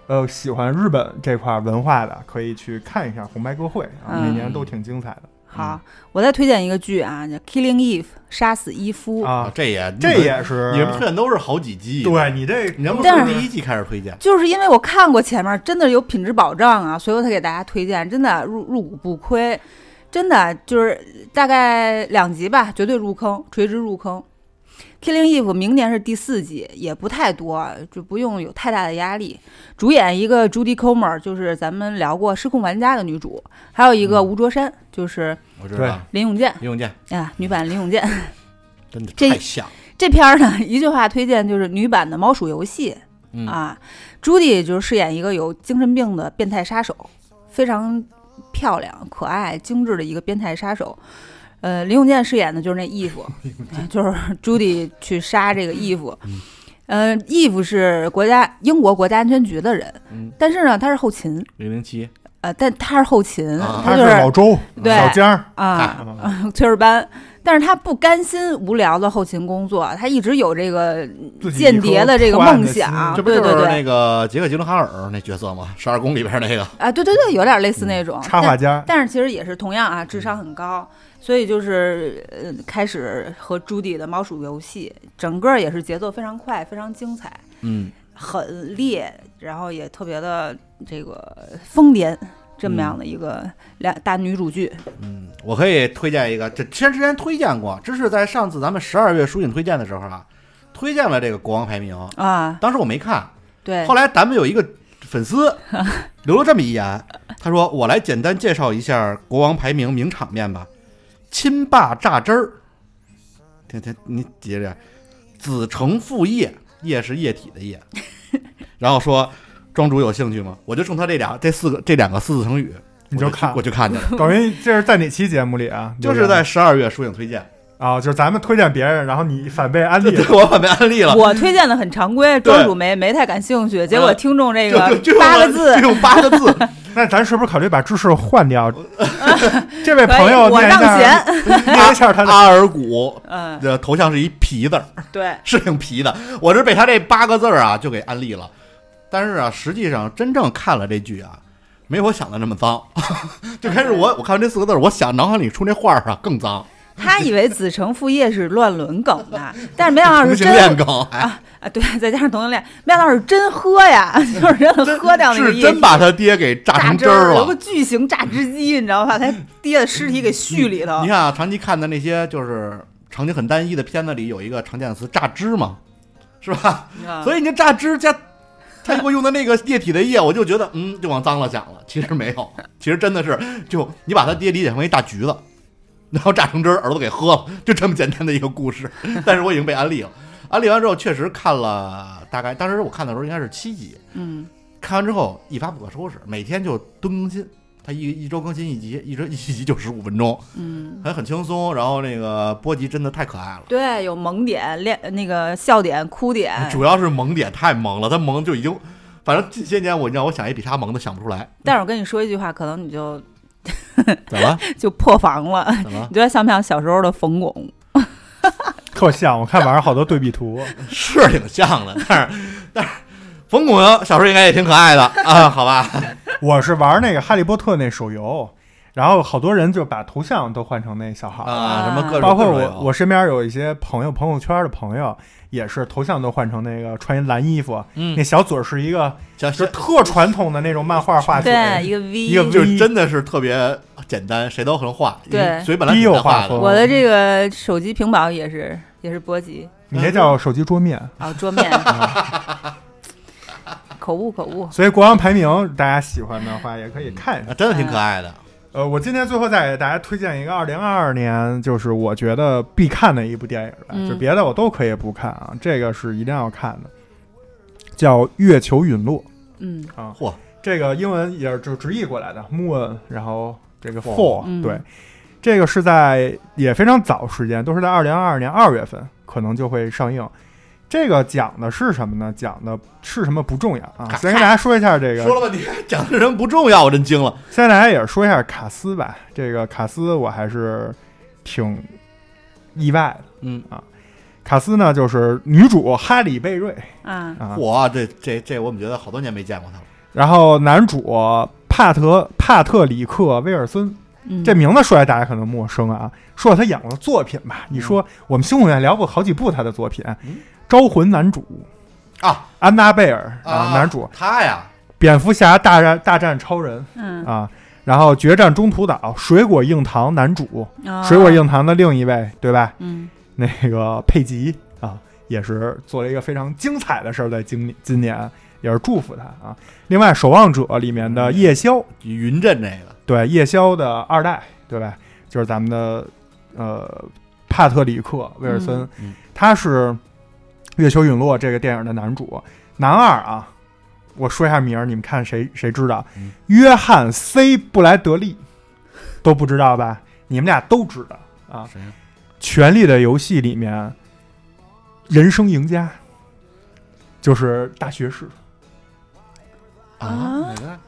Speaker 2: 呃喜欢日本这块文化的，可以去看一下红白歌会啊，
Speaker 3: 嗯
Speaker 2: 每年都挺精彩的
Speaker 3: 好，我再推荐一个剧啊，叫《Killing Eve》杀死伊夫，
Speaker 2: 啊。
Speaker 1: 这也
Speaker 2: 这也是
Speaker 1: 你们推荐都是好几季，，
Speaker 2: 对你这
Speaker 1: 你要不
Speaker 3: 但是
Speaker 1: 从第一季开始推荐？
Speaker 3: 就是因为我看过前面，真的有品质保障啊，所以我才给大家推荐，真的入入股不亏，真的就是大概两集吧，绝对入坑，垂直入坑。Killing Eve 明年是第四季，也不太多，就不用有太大的压力。主演一个 Judy Comer，就是咱们聊过《失控玩家》的女主，还有一个
Speaker 1: 嗯
Speaker 3: 吴卓山，就是
Speaker 2: 对
Speaker 1: 我知道，
Speaker 3: 林永健
Speaker 1: 林永健
Speaker 3: 啊，女版林永健。
Speaker 1: 真的
Speaker 3: 这
Speaker 1: 太像，
Speaker 3: 这片儿呢，一句话推荐就是女版的《猫鼠游戏》。
Speaker 1: 嗯
Speaker 3: 啊，朱迪就是饰演一个有精神病的变态杀手，非常漂亮、可爱、精致的一个变态杀手。呃，林永健饰演的就是那义父，就是朱迪去杀这个义父。
Speaker 1: 嗯
Speaker 3: 呃，义父是国家英国国家安全局的人，
Speaker 1: 嗯，
Speaker 3: 但是呢，他是后勤，
Speaker 1: 零零七，
Speaker 3: 呃，但他是后勤，
Speaker 1: 啊
Speaker 2: 他
Speaker 3: 就是是
Speaker 2: 老周
Speaker 3: 对
Speaker 2: 小江儿
Speaker 3: 啊，
Speaker 2: 啊
Speaker 3: 炊事班。但是他不甘心无聊的后勤工作，他一直有这个间谍的这个梦想，
Speaker 2: 啊
Speaker 1: 这不就是
Speaker 3: 对对对
Speaker 1: 那个杰克吉伦哈尔那角色吗？十二宫里边那个，
Speaker 3: 啊，对对对，有点类似那种
Speaker 2: 插画家，
Speaker 3: 但是其实也是同样啊，智商很高，所以就是呃，开始和朱迪的猫鼠游戏，整个也是节奏非常快，非常精彩，
Speaker 1: 嗯，
Speaker 3: 很烈，然后也特别的这个疯癫，这么样的一个两大女主剧。
Speaker 1: 嗯，我可以推荐一个，这之前之前推荐过，这是在上次咱们十二月书信推荐的时候啊，推荐了这个国王排名，
Speaker 3: 啊，
Speaker 1: 当时我没看，
Speaker 3: 对
Speaker 1: 后，来咱们有一个粉丝 留了这么一言，他说：“我来简单介绍一下国王排名名场面吧。亲爸榨汁儿，听听你接着，子承父业，业是液体的液。然后说，庄主有兴趣吗？我就冲他这俩这四个这两个四字成语，
Speaker 2: 你就看
Speaker 1: 我就看见了，
Speaker 2: 等于这是在哪期节目里啊？
Speaker 1: 就是在十二月书影推荐，
Speaker 2: 啊，就是咱们推荐别人，然后你反被安利了。
Speaker 1: 我反被安利了。
Speaker 3: 我推荐的很常规，庄主没没太感兴趣，结果听众这个八个字
Speaker 1: 就，用八个字，
Speaker 2: 那咱是不是考虑把知识换掉？这位朋友
Speaker 3: 我让贤，
Speaker 2: 念一下他的。
Speaker 1: 阿尔古
Speaker 3: 嗯，
Speaker 1: 的头像是一皮字儿。
Speaker 3: 对，
Speaker 1: 是挺皮的。我是被他这八个字儿啊就给安利了，但是啊，实际上真正看了这剧啊，没我想的那么脏。就开始我我看完这四个字儿，我想脑海里出那画儿啊更脏，
Speaker 3: 他以为子承父业是乱伦梗呢，但是没想到是真
Speaker 1: 梗，
Speaker 3: 啊啊，对，再加上同性恋，没想到是真喝呀，就是真的喝掉那个
Speaker 1: 是，真把他爹给榨成汁
Speaker 3: 儿
Speaker 1: 了，有
Speaker 3: 个。巨型榨汁机，你知道吧？他爹的尸体给续里头
Speaker 1: 你，看啊，长期看的那些就是场景很单一的片子里，有一个常见的词“榨汁”嘛，是吧？
Speaker 3: 啊
Speaker 1: 所以你这榨汁加他给我用的那个液体的液，我就觉得嗯，就往脏了想了。其实没有，其实真的是就你把他爹理解成一大橘子，然后榨成汁儿，儿子给喝了，就这么简单的一个故事。但是我已经被安利了，安利完之后确实看了大概，当时我看的时候应该是七集，
Speaker 3: 嗯，
Speaker 1: 看完之后一发不可收拾，每天就蹲更新。他一一周更新一集，一周一集就十五分钟，
Speaker 3: 嗯，
Speaker 1: 还很轻松。然后那个波吉真的太可爱了，
Speaker 3: 对，有萌点、恋那个笑点、哭点，
Speaker 1: 主要是萌点太萌了，他萌就已经，反正近些年我让我想一比他萌的想不出来。
Speaker 3: 但是我跟你说一句话，可能你就
Speaker 1: 怎么了？
Speaker 3: 就破防了。
Speaker 1: 怎么？
Speaker 3: 你觉得像不像小时候的冯巩？
Speaker 2: 特像，我看网上好多对比图。
Speaker 1: 是挺像的，但是但是冯巩小时候应该也挺可爱的 啊，好吧？
Speaker 2: 我是玩那个《哈利波特》那手游，然后好多人就把头像都换成那小孩，
Speaker 1: 啊，什么各种
Speaker 2: 包括我我身边有一些朋友，朋友圈的朋友也是头像都换成那个穿一蓝衣服，
Speaker 1: 嗯。
Speaker 2: 那，小嘴儿是一个就是特传统的那种漫画画嘴，
Speaker 3: 对，一个 V，
Speaker 2: 一个
Speaker 1: 就是真的是特别简单，谁都能画，
Speaker 3: 对。
Speaker 1: 嘴本来
Speaker 2: 低
Speaker 1: 挺难画
Speaker 3: 我的这个手机屏保也是也是波及。
Speaker 2: 你那叫手机桌面。
Speaker 3: 啊，桌面，口误口误。
Speaker 2: 所以国王排名大家喜欢的话也可以看一下。
Speaker 1: 啊真的挺可爱的。
Speaker 2: 呃，我今天最后再给大家推荐一个二零二二年，就是我觉得必看的一部电影吧，
Speaker 3: 嗯
Speaker 2: 就别的我都可以不看啊，这个是一定要看的，叫《月球陨落》
Speaker 3: 嗯
Speaker 2: 啊。
Speaker 1: 嚯，
Speaker 2: 这个英文也是就直译过来的，moon，然后这个 fall，、
Speaker 3: 嗯
Speaker 2: 对，这个是在也非常早时间，都是在二零二二年二月份可能就会上映。这个讲的是什么呢？讲的是什么不重要啊。先跟大家说一下这个
Speaker 1: 说了半天讲的什么不重要，我真惊了。
Speaker 2: 先大家也说一下卡斯吧，这个卡斯我还是挺意外的。
Speaker 1: 嗯啊，
Speaker 2: 卡斯呢，就是女主哈里贝瑞
Speaker 3: 啊，
Speaker 2: 啊，
Speaker 1: 嚯，这这这，我怎么觉得好多年没见过他了？
Speaker 2: 然后男主帕特帕特里克威尔森，
Speaker 3: 嗯
Speaker 2: 这名字说来大家可能陌生啊。说说他演过的作品吧，你说我们星火院聊过好几部他的作品，
Speaker 1: 嗯
Speaker 2: 招魂》男主
Speaker 1: 啊，
Speaker 2: 安娜贝尔啊，男主。
Speaker 1: 他呀，
Speaker 2: 蝙蝠侠大战大战超人
Speaker 3: 嗯，
Speaker 2: 啊，然后决战中途岛水果硬糖男主，
Speaker 3: 啊
Speaker 2: 水果，硬糖的另一位对吧？
Speaker 3: 嗯。
Speaker 2: 那个佩吉啊，也是做了一个非常精彩的事儿，在今年今年也是祝福他啊。另外，《守望者》里面的夜宵，
Speaker 1: 云阵这个，
Speaker 2: 对夜宵的二代，对吧？就是咱们的呃帕特里克威尔森，
Speaker 1: 嗯嗯。
Speaker 2: 他是《月球陨落》这个电影的男主，男二啊。我说一下名儿，你们看谁谁知道？
Speaker 1: 嗯
Speaker 2: 约翰 C 布莱德利都不知道吧？你们俩都知道啊。
Speaker 1: 谁？
Speaker 2: 《权力的游戏》里面，人生赢家就是大学士，
Speaker 3: 啊
Speaker 1: 哪个？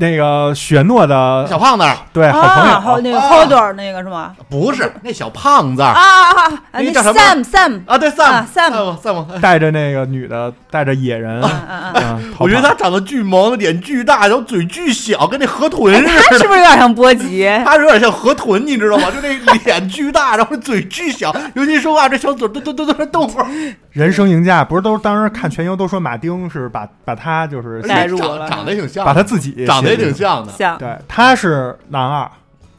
Speaker 2: 那个雪诺的
Speaker 1: 小胖子
Speaker 2: 对好朋友，
Speaker 3: 啊，好那个
Speaker 1: 啊
Speaker 3: Holder 那个是吗？
Speaker 1: 不是那小胖子
Speaker 3: 啊啊啊！啊那
Speaker 1: 那个叫什么
Speaker 3: Sam Sam
Speaker 1: 啊，对
Speaker 3: 啊
Speaker 1: ，Sam
Speaker 3: Sam
Speaker 1: Sam，
Speaker 2: 带着那个女的，带着野人，
Speaker 3: 啊啊啊！
Speaker 2: 嗯，
Speaker 1: 我觉得他长得巨萌，脸巨大，然后嘴巨小，跟那河豚
Speaker 3: 哎，
Speaker 1: 似
Speaker 3: 他是。不是有点像波吉？
Speaker 1: 他有点像河豚，你知道吗？就那脸巨大，然后嘴巨小，尤其说话这小嘴嘟嘟嘟嘟动会儿，
Speaker 2: 人生赢家不是都当时看全游都说马丁是把把他就是
Speaker 3: 带入了
Speaker 1: 长长得挺像，
Speaker 2: 把他自己
Speaker 1: 长得也挺像的。
Speaker 3: 像
Speaker 2: 对，他是男二，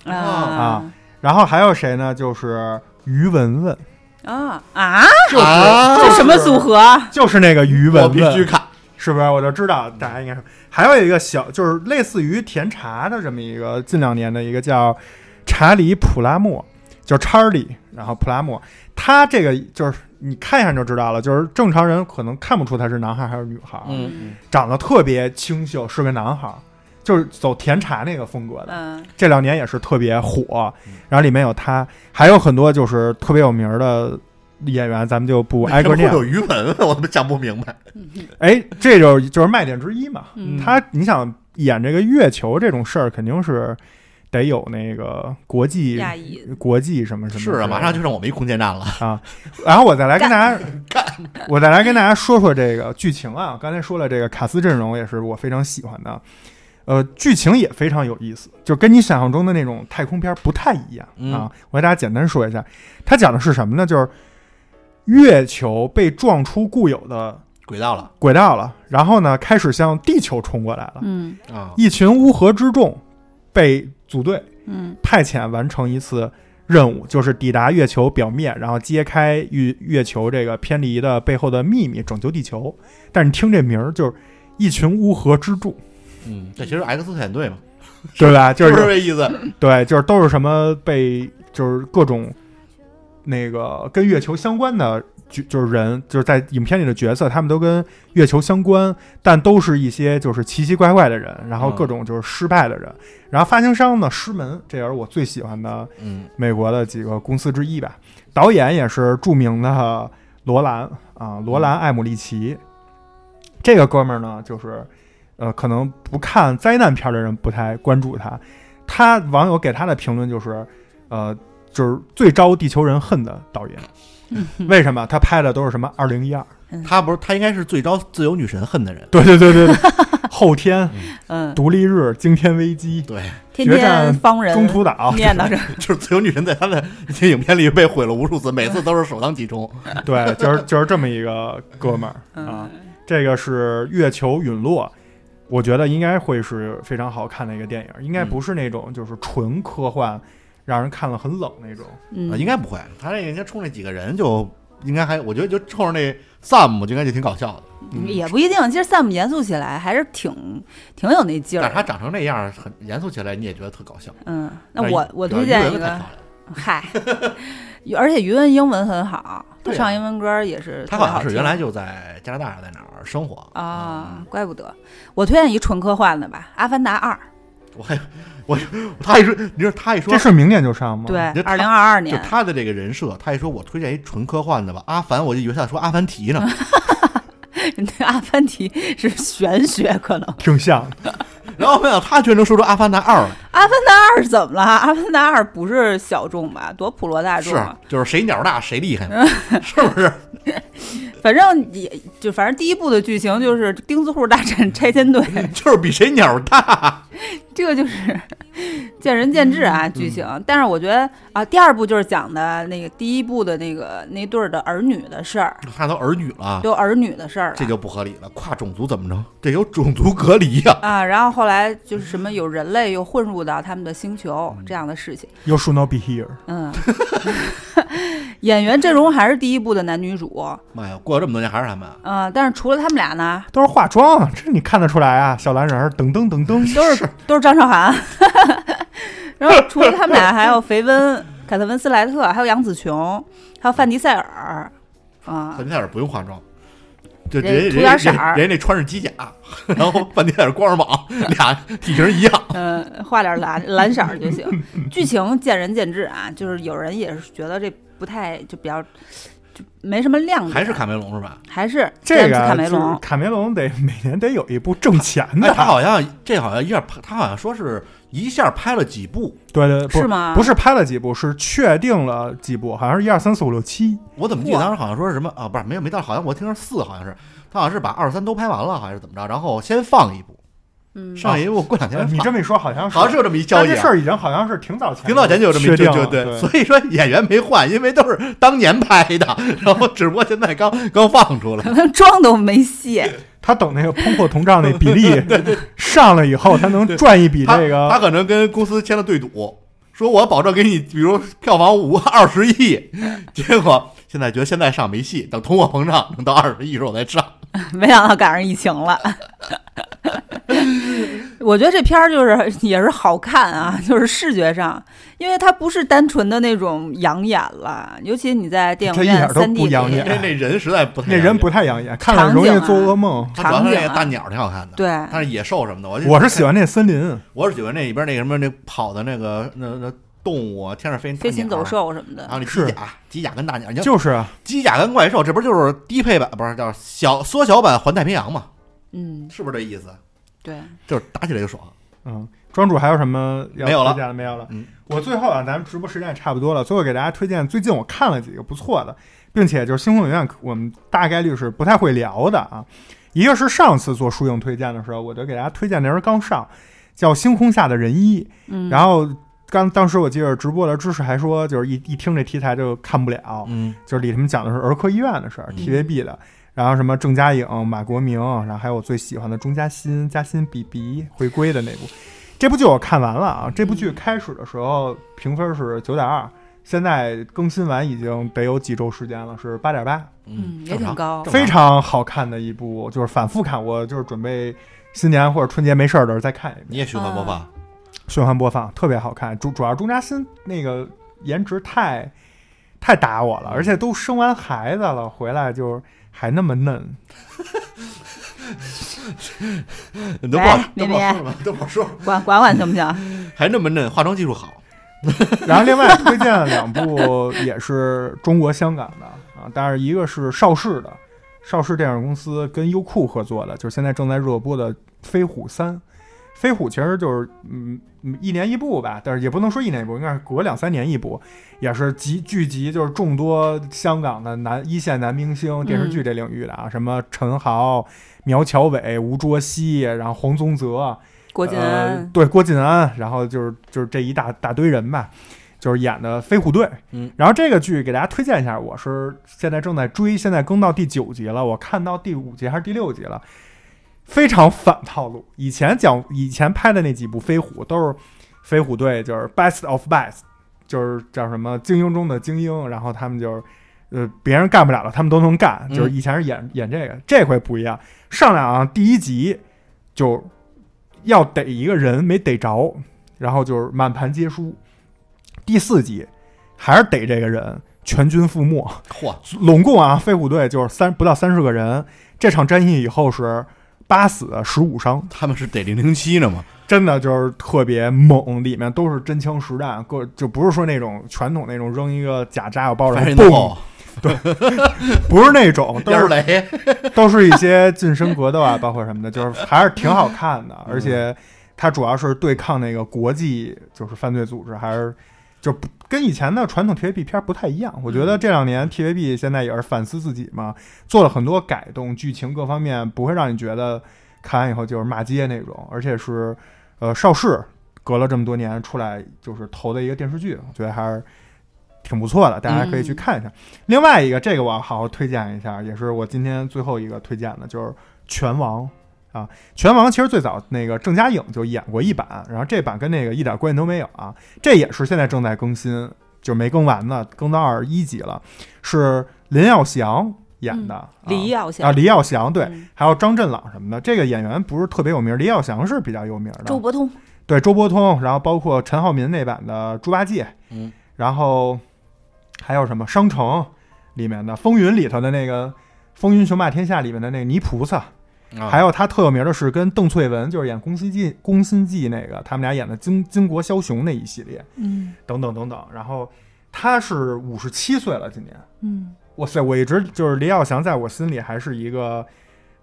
Speaker 3: 啊
Speaker 2: 啊然后还有谁呢？就是于文文，
Speaker 3: 啊啊！
Speaker 2: 就是、
Speaker 1: 啊
Speaker 3: 这什么组合？
Speaker 2: 就是那个于
Speaker 1: 我
Speaker 2: 文文，
Speaker 1: 必须看。
Speaker 2: 是不是？我就知道大家应该是。还有一个小，就是类似于甜茶的这么一个近两年的一个叫查理普拉默，叫查理，然后普拉莫，他这个就是你看一下就知道了，就是正常人可能看不出他是男孩还是女孩，
Speaker 1: 嗯，
Speaker 2: 长得特别清秀，是个男孩，就是走甜茶那个风格的。
Speaker 3: 嗯
Speaker 2: 这两年也是特别火，然后里面有他，还有很多就是特别有名的演员，咱们就不挨个念
Speaker 1: 为什么会。有余文，我他妈想不明白。
Speaker 2: 哎，这就就是卖点之一嘛。
Speaker 3: 嗯
Speaker 2: 他你想演这个月球这种事儿，肯定是得有那个国际国际什么什么。
Speaker 1: 是啊，马上就剩我们一空间站了。
Speaker 2: 啊。然后我再来跟大家，我再来跟大家说说这个剧情啊。刚才说了，这个卡斯阵容也是我非常喜欢的。呃，剧情也非常有意思，就跟你想象中的那种太空片不太一样、
Speaker 1: 嗯
Speaker 2: 啊。我给大家简单说一下，它讲的是什么呢？就是月球被撞出固有的
Speaker 1: 轨道了
Speaker 2: 轨道了，然后呢，开始向地球冲过来了。
Speaker 3: 嗯
Speaker 1: 啊！
Speaker 2: 一群乌合之众被组队
Speaker 3: 嗯
Speaker 2: 派遣完成一次任务，就是抵达月球表面，然后揭开月月球这个偏离的背后的秘密，拯救地球。但是你听这名儿，就是一群乌合之众，
Speaker 1: 嗯，这其实 X 特遣队嘛，
Speaker 2: 对吧？就是
Speaker 1: 不是这意思？
Speaker 2: 对，就是都是什么被就是各种那个跟月球相关的就，就是人，就是在影片里的角色，他们都跟月球相关，但都是一些就是奇奇怪怪的人，然后各种就是失败的人。然后发行商呢，狮门，这也是我最喜欢的
Speaker 1: 嗯
Speaker 2: 美国的几个公司之一吧。导演也是著名的罗兰啊，罗兰·艾姆利奇。这个哥们儿呢，就是呃，可能不看灾难片的人不太关注他。他网友给他的评论就是，呃，就是最招地球人恨的导演。为什么？他拍的都是什么二零一二？
Speaker 1: 他不是他应该是最招自由女神恨的人。
Speaker 2: 对对对对对，后天、
Speaker 3: 嗯，
Speaker 2: 独立日、惊天危机、
Speaker 1: 对，
Speaker 3: 天
Speaker 2: 决战
Speaker 3: 天方人
Speaker 2: 中途岛，
Speaker 3: 念 叨着，
Speaker 1: 就是自由女神在他的这些影片里被毁了无数次，每次都是首当其冲。
Speaker 2: 对，就是就是这么一个哥们儿啊。
Speaker 3: 嗯
Speaker 2: 这个是月球陨落，我觉得应该会是非常好看的一个电影，应该不是那种就是纯科幻，让人看了很冷那种。
Speaker 1: 啊，
Speaker 3: 嗯，
Speaker 1: 应该不会，他那人家冲那几个人就应该还，我觉得就冲着那 Sam 就应该就挺搞笑的，
Speaker 2: 嗯
Speaker 3: 也不一定。其实 Sam 严肃起来还是挺挺有那劲儿。
Speaker 1: 但是他长成那样，很严肃起来你也觉得特搞笑。
Speaker 3: 嗯，那
Speaker 1: 但是
Speaker 3: 我我推荐一个
Speaker 1: 余文太漂，亮 了
Speaker 3: 嗨，而且余文英文很好，他唱英文歌也是
Speaker 1: 他
Speaker 3: 好
Speaker 1: 像是原来就在加拿大在哪儿生活
Speaker 3: 啊，怪不得。我推荐一纯科幻的吧，《阿凡达二
Speaker 1: 我还我他一说，你说他一说
Speaker 2: 这，是明年就上吗？》，
Speaker 3: 对二零二二年就。
Speaker 1: 他的这个人设，他一说我推荐一纯科幻的吧，阿凡，我就以为他说阿凡提呢。
Speaker 3: 那 阿凡提是玄学，可能《
Speaker 2: 挺像的。
Speaker 1: 然后没想到他居然能说出阿凡达二来，
Speaker 3: 阿凡达二》怎么了？《阿凡达二》不是小众吧？多普罗大众
Speaker 1: 是
Speaker 3: 啊！
Speaker 1: 就是谁鸟大谁厉害嘛，是不是？
Speaker 3: 反正也就反正第一部的剧情就是钉子户大战拆迁队，
Speaker 1: 就是比谁鸟大。
Speaker 3: 这个就是见仁见智啊，剧情。但是我觉得啊，第二部就是讲的那个第一部的那个那对儿的儿女的事儿，
Speaker 1: 那都儿女了，
Speaker 3: 都儿女的事儿了。
Speaker 1: 这就不合理了。跨种族怎么着？这有种族隔离呀、
Speaker 3: 啊，然后后来就是什么有人类又混入到他们的星球这样的事情。
Speaker 2: You should not be here。
Speaker 3: 嗯，演员阵容还是第一部的男女主，
Speaker 1: 妈呀，过了这么多年还是他们啊。
Speaker 3: 嗯、但是除了他们俩呢，
Speaker 2: 都是化妆，这你看得出来啊！小蓝人儿噔噔噔噔，
Speaker 3: 都是都是张韶涵。然后除了他们俩，还有肥温、凯特温斯莱特，还有杨紫琼，还有范迪塞尔，啊
Speaker 1: 范，迪塞尔不用化妆，就
Speaker 3: 人涂点色儿
Speaker 1: 人家那穿着机甲，然后范迪塞尔光着膀，俩体型一样。
Speaker 3: 嗯，画点蓝蓝色儿就行。剧情见仁见智啊，就是有人也是觉得这不太就比较就没什么亮点，
Speaker 1: 还是卡梅隆是吧？
Speaker 3: 还是
Speaker 2: 这个就是
Speaker 3: 梅隆，
Speaker 2: 卡梅隆得每年得有一部挣钱
Speaker 1: 哎，
Speaker 2: 的，
Speaker 1: 他好像这好像一下拍，他好像说是一下拍了几部，
Speaker 2: 对对，不
Speaker 3: 是吗？
Speaker 2: 不是拍了几部，是确定了几部，好像是一二三四五六七。
Speaker 1: 我怎么记得当时好像说是什么啊？不是没有没到，好像我听着四，好像是他好像是把二三都拍完了，还是怎么着？然后先放一部，
Speaker 3: 嗯，
Speaker 1: 上一部过两天。
Speaker 2: 你这么一说，好像是，
Speaker 1: 好像是有这么一消息啊
Speaker 2: 但这事。儿已经好像是挺早前，
Speaker 1: 挺早前就有这么一
Speaker 2: 确定了
Speaker 1: 就对，
Speaker 2: 对
Speaker 1: 所以说演员没换，因为都是当年拍的，然后只不过现在刚刚放出来
Speaker 3: 可。能妆都没卸。
Speaker 2: 他等那个通货膨胀那比例上了以后，他能赚一笔这个
Speaker 1: 他可能跟公司签了对赌，说我保证给你，比如票房五二十亿，结果现在觉得现在上没戏，等通货膨胀能到二十亿时候再上。
Speaker 3: 没想到赶上疫情了。我觉得这片儿就是也是好看啊，就是视觉上，因为它不是单纯的那种养眼了，尤其你在电影院
Speaker 2: 它一点都
Speaker 3: 三 D 里
Speaker 2: 不养眼
Speaker 1: 那那人实在不太
Speaker 2: 那人不太养眼，看了容易做噩梦。
Speaker 1: 他主要是那
Speaker 3: 场景啊
Speaker 1: 个大鸟挺好看的，
Speaker 3: 对，
Speaker 1: 但是野兽什么的，我
Speaker 2: 我是喜欢那森林，
Speaker 1: 我是喜欢那里边那个什么那跑的那个那那动物啊，天上飞
Speaker 3: 飞禽走，兽什么的
Speaker 1: 然后，那
Speaker 2: 是
Speaker 1: 机甲机甲跟大鸟，
Speaker 2: 就是啊，
Speaker 1: 机甲跟怪兽，这不就是低配版不是叫小缩小版环太平洋嘛？
Speaker 3: 嗯，
Speaker 1: 是不是这意思？
Speaker 3: 对，
Speaker 1: 就是打起来就爽。
Speaker 2: 嗯，庄主还有什么要
Speaker 1: 没有了
Speaker 2: 推荐的？没有了。
Speaker 1: 嗯，
Speaker 2: 我最后啊，咱们直播时间也差不多了，最后给大家推荐最近我看了几个不错的，并且就是星空影院我们大概率是不太会聊的啊。一个是上次做书影推荐的时候，我就给大家推荐那人刚上，叫《星空下的人一》，
Speaker 3: 嗯，
Speaker 2: 然后刚当时我记得直播的知识还说，就是一一听这题材就看不了，
Speaker 1: 嗯，
Speaker 2: 就是里他们讲的是儿科医院的事儿
Speaker 1: 嗯
Speaker 2: ，TVB 的。然后什么郑嘉颖、马国明，然后还有我最喜欢的钟嘉欣、嘉欣 BB 回归的那部，这部剧我看完了啊。这部剧开始的时候评分是九点二，现在更新完已经得有几周时间了，是八点八，
Speaker 3: 嗯也挺高
Speaker 2: 非常好看的一部，就是反复看，我就是准备新年或者春节没事儿的时候再看一遍。
Speaker 1: 你也循环播放，
Speaker 2: 循环播放，特别好看。主主要钟嘉欣那个颜值太太打我了，而且都生完孩子了，回来就还那么嫩。
Speaker 1: 你都不好
Speaker 3: 来
Speaker 1: 都不好说了，都不好说了，
Speaker 3: 管管管行不行？
Speaker 1: 还那么嫩，化妆技术好。
Speaker 2: 然后另外推荐了两部也是中国香港的啊，但是一个是邵氏的，邵氏电影公司跟优酷合作的，就是现在正在热播的《飞虎三》。飞虎其实就是嗯嗯一年一部吧，但是也不能说一年一部，应该是隔两三年一部，也是集聚集就是众多香港的男一线男明星电视剧这领域的啊，什么陈豪、苗侨伟、吴卓羲，然后黄宗泽，
Speaker 3: 郭晋
Speaker 2: 呃
Speaker 3: 安，
Speaker 2: 对郭晋安，然后就是就是这一大大堆人吧，就是演的飞虎队。
Speaker 1: 嗯，
Speaker 2: 然后这个剧给大家推荐一下，我是现在正在追，现在更到第九集了，我看到第五集还是第六集了，非常反套路。以前讲以前拍的那几部飞虎都是飞虎队，就是 best of best，就是叫什么精英中的精英，然后他们就是。呃，别人干不了了，他们都能干。
Speaker 1: 嗯
Speaker 2: 就是以前是演、演这个，这回不一样。上来啊，第一集就要逮一个人没逮着，然后就是满盘皆输。第四集还是逮这个人，全军覆没。
Speaker 1: 嚯，
Speaker 2: 拢共啊，飞虎队就是三不到三十个人。这场战役以后是八死十五伤，
Speaker 1: 他们是得零零七呢吗？
Speaker 2: 真的就是特别猛，里面都是真枪实弹，各就不是说那种传统那种扔一个假炸药包
Speaker 1: 凡
Speaker 2: 然后嘣，
Speaker 1: 对，
Speaker 2: 不是那种，都是
Speaker 1: 雷，
Speaker 2: 都是一些近身格斗啊，包括什么的，就是还是挺好看的，而且它主要是对抗那个国际就是犯罪组织，还是就不跟以前的传统 TVB 片儿不太一样。我觉得这两年 TVB 现在也是反思自己嘛，做了很多改动，剧情各方面不会让你觉得看完以后就是骂街那种，而且是呃邵氏隔了这么多年出来就是投的一个电视剧，我觉得还是。挺不错的，大家可以去看一下。另外一个，这个我要好好推荐一下，也是我今天最后一个推荐的，就是《拳王》啊。《拳王》其实最早那个郑嘉颖就演过一版，然后这版跟那个一点关系都没有啊。这也是现在正在更新，就没更完呢，更到二十一集了，是林耀祥演的，
Speaker 3: 李耀祥
Speaker 2: 啊，李耀祥对，
Speaker 3: 嗯
Speaker 2: 还有张振朗什么的。这个演员不是特别有名，李耀祥是比较有名的。
Speaker 3: 周伯通，
Speaker 2: 对周伯通，然后包括陈浩民那版的猪八戒，
Speaker 1: 嗯，
Speaker 2: 然后还有什么商城里面的风云里头的那个《风云雄霸天下》里面的那个泥菩萨，
Speaker 1: 啊
Speaker 2: 还有他特有名的是跟邓萃雯就是演《宫心计》《宫心计》那个，他们俩演的金金国枭雄那一系列，
Speaker 3: 嗯
Speaker 2: 等等等等。然后他是五十七岁了，今年，
Speaker 3: 嗯，
Speaker 2: 哇塞！我一直就是李耀祥，在我心里还是一个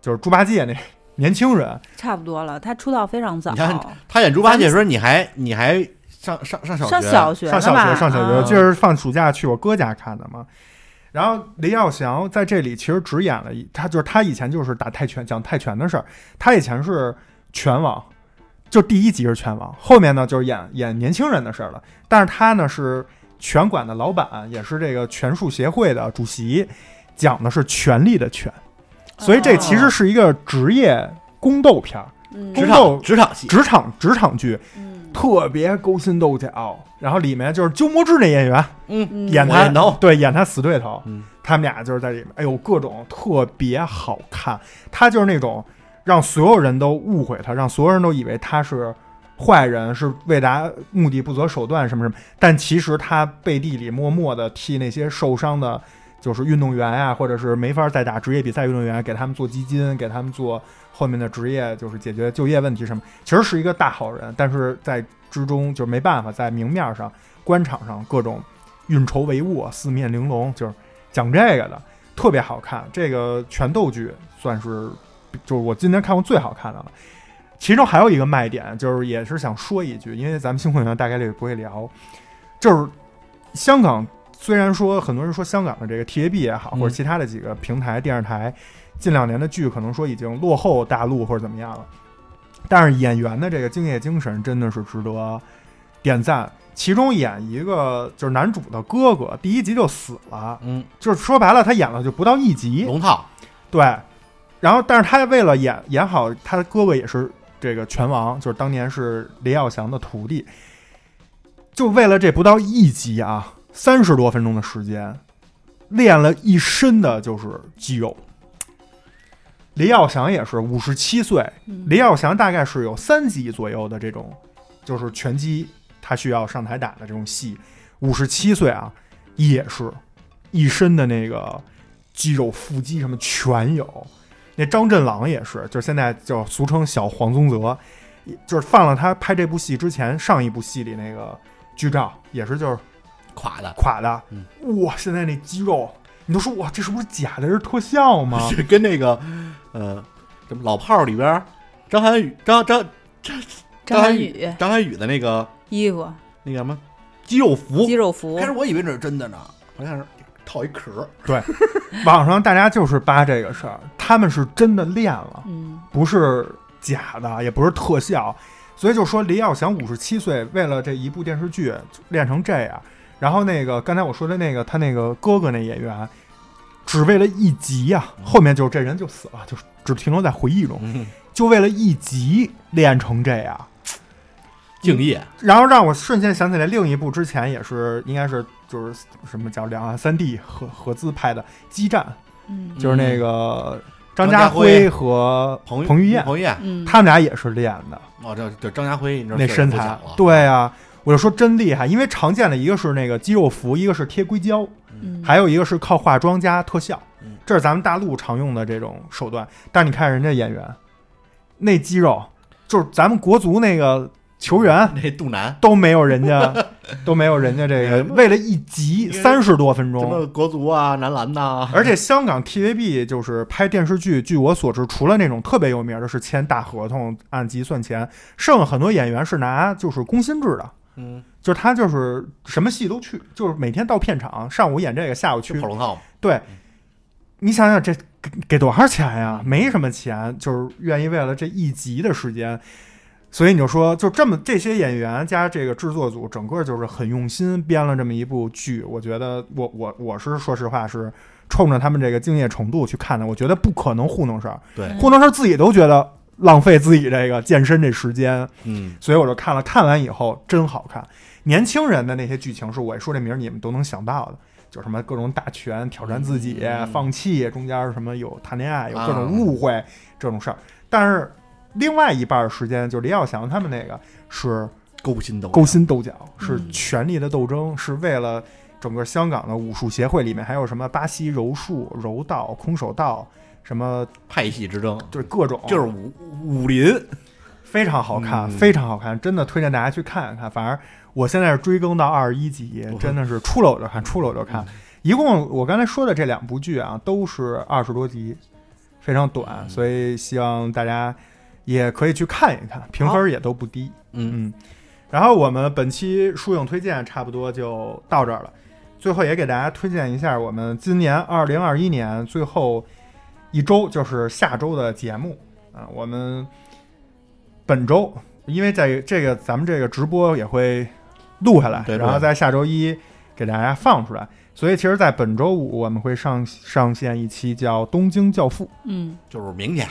Speaker 2: 就是猪八戒那 年轻人，
Speaker 3: 差不多了。他出道非常早
Speaker 1: 你，看他演猪八戒的时候，你还你还上上上小
Speaker 3: 上
Speaker 1: 学，
Speaker 3: 小学
Speaker 2: 上小学上小学，
Speaker 3: 啊
Speaker 2: 就是放暑假去我哥家看的嘛。然后李耀祥在这里其实只演了一，他就是他以前就是打泰拳讲泰拳的事儿，他以前是拳王，就第一集是拳王，后面呢就是演演年轻人的事儿了。但是他呢是拳馆的老板，也是这个拳术协会的主席，讲的是权力的权。所以这其实是一个职业宫斗片儿，宫斗
Speaker 1: 场职场戏，
Speaker 2: 职场职场剧，
Speaker 3: 嗯
Speaker 2: 特别勾心斗角。然后里面就是鸠摩智那演员
Speaker 1: 嗯，
Speaker 3: 嗯
Speaker 2: 演他对演他死对头，
Speaker 1: 嗯
Speaker 2: 他们俩就是在里面，哎呦，各种特别好看。他就是那种让所有人都误会他，让所有人都以为他是坏人，是为达目的不择手段什么什么。但其实他背地里默默的替那些受伤的，就是运动员呀、或者是没法再打职业比赛运动员，给他们做基金，给他们做后面的职业，就是解决就业问题什么。其实是一个大好人，但是在之中就是没办法，在明面上、官场上各种运筹帷幄、四面玲珑，就是讲这个的，特别好看。这个拳斗剧算是就是我今年看过最好看的了。其中还有一个卖点，就是也是想说一句，因为咱们新会员大概率不会聊，就是香港虽然说很多人说香港的这个 TAB 也好，
Speaker 1: 嗯。
Speaker 2: 或者其他的几个平台电视台，近两年的剧可能说已经落后大陆或者怎么样了，但是演员的这个敬业精神真的是值得点赞。其中演一个就是男主的哥哥，第一集就死了，
Speaker 1: 嗯，
Speaker 2: 就是说白了，他演了就不到一集，
Speaker 1: 龙套，
Speaker 2: 对，然后但是他为了演演好，他的哥哥也是这个拳王，就是当年是林耀祥的徒弟，就为了这不到一集啊，三十多分钟的时间，练了一身的就是肌肉。李耀祥也是五十七岁，
Speaker 3: 嗯
Speaker 2: 李耀祥大概是有三级左右的这种，就是拳击他需要上台打的这种戏，五十七岁啊，也是一身的那个肌肉腹肌什么全有。那张振朗也是，就是现在就俗称小黄宗泽，就是放了他拍这部戏之前上一部戏里那个剧照，也是就是
Speaker 1: 垮的，
Speaker 2: 垮的。
Speaker 1: 嗯
Speaker 2: 哇，现在那肌肉，你都说哇，这是不是假的？这是特效吗？
Speaker 1: 是跟那个呃，什么老炮儿里边儿张涵予、张张
Speaker 3: 张张涵予
Speaker 1: 张涵予的那个
Speaker 3: 衣服
Speaker 1: 那个什么肌肉服
Speaker 3: 肌，肉服
Speaker 1: 开始我以为这是真的呢，好像是套一壳儿，
Speaker 2: 网上大家就是扒这个事儿，他们是真的练了，
Speaker 3: 嗯
Speaker 2: 不是假的，也不是特效。所以就说李耀祥五十七岁，为了这一部电视剧练成这样，然后那个刚才我说的那个他那个哥哥那演员，只为了一集呀、后面就这人就死了，就是只停留在回忆中，
Speaker 1: 嗯，
Speaker 2: 就为了一集练成这样。
Speaker 1: 敬业，
Speaker 2: 然后让我瞬间想起来另一部之前也是应该是就是什么叫两岸三地合合资拍的《激战》，
Speaker 3: 嗯。
Speaker 2: 就是那个张
Speaker 1: 张家
Speaker 2: 家辉
Speaker 1: 辉
Speaker 2: 和
Speaker 1: 彭
Speaker 2: 彭于晏，
Speaker 1: 彭于晏，
Speaker 3: 嗯，
Speaker 2: 他们俩也是练的。
Speaker 1: 哦，这这张家辉，你知道
Speaker 2: 那身材对啊，我就说真厉害，因为常见的一个是那个肌肉服，一个是贴硅胶，
Speaker 3: 嗯
Speaker 2: 还有一个是靠化妆加特效
Speaker 1: 嗯，
Speaker 2: 这是咱们大陆常用的这种手段。但你看人家演员，那肌肉就是咱们国足那个球员
Speaker 1: 那肚腩，
Speaker 2: 都没有人家 都没有人家这个，为了一集三十多分钟什。
Speaker 1: 么国足啊、男篮呐，
Speaker 2: 而且香港 TVB 就是拍电视剧，据我所知，除了那种特别有名的是签大合同按集算钱，剩下很多演员是拿就是工薪制的，
Speaker 1: 嗯，
Speaker 2: 就是他就是什么戏都去，就是每天到片场，上午演这个，下午去
Speaker 1: 跑。龙套嘛，
Speaker 2: 对，你想想这给给多少钱呀？没什么钱，就是愿意为了这一集的时间，所以你就说，就这么这些演员加这个制作组，整个就是很用心编了这么一部剧。我觉得我我我是说实话是冲着他们这个敬业程度去看的，我觉得不可能糊弄事儿，
Speaker 1: 对，
Speaker 2: 糊弄事儿自己都觉得浪费自己这个健身这时间。
Speaker 1: 嗯，
Speaker 2: 所以我就看了，看完以后真好看。年轻人的那些剧情是我一说这名儿你们都能想到的，就什么各种打拳、挑战自己、
Speaker 1: 嗯
Speaker 2: 放弃，中间什么有谈恋爱、有各
Speaker 1: 啊
Speaker 2: 种误会、这种事儿。但是另外一半儿时间，就是李耀祥他们那个是
Speaker 1: 勾心斗角
Speaker 2: 勾心斗角，是
Speaker 3: 嗯
Speaker 2: 权力的斗争，是为了整个香港的武术协会里面还有什么巴西柔术、柔道、空手道，什么
Speaker 1: 派系之争，
Speaker 2: 就是各种，
Speaker 1: 就是武武林，
Speaker 2: 非常好看，
Speaker 1: 嗯
Speaker 2: 非常好看，真的推荐大家去看一看。反正我现在是追更到二十一集，真的是出了我就看，出了我就看。一共我刚才说的这两部剧啊，都是二十多集，非常短，
Speaker 1: 嗯
Speaker 2: 所以希望大家也可以去看一看，评分也都不低。
Speaker 1: 嗯，
Speaker 2: 嗯，然后我们本期书影推荐差不多就到这儿了。最后也给大家推荐一下我们今年二零二一年最后一周，就是下周的节目啊。我们本周因为在这个咱们这个直播也会录下来，
Speaker 1: 对对
Speaker 2: 然后在下周一给大家放出来。所以其实，在本周五我们会上上线一期叫《东京教父》，
Speaker 3: 嗯
Speaker 1: 就是明天，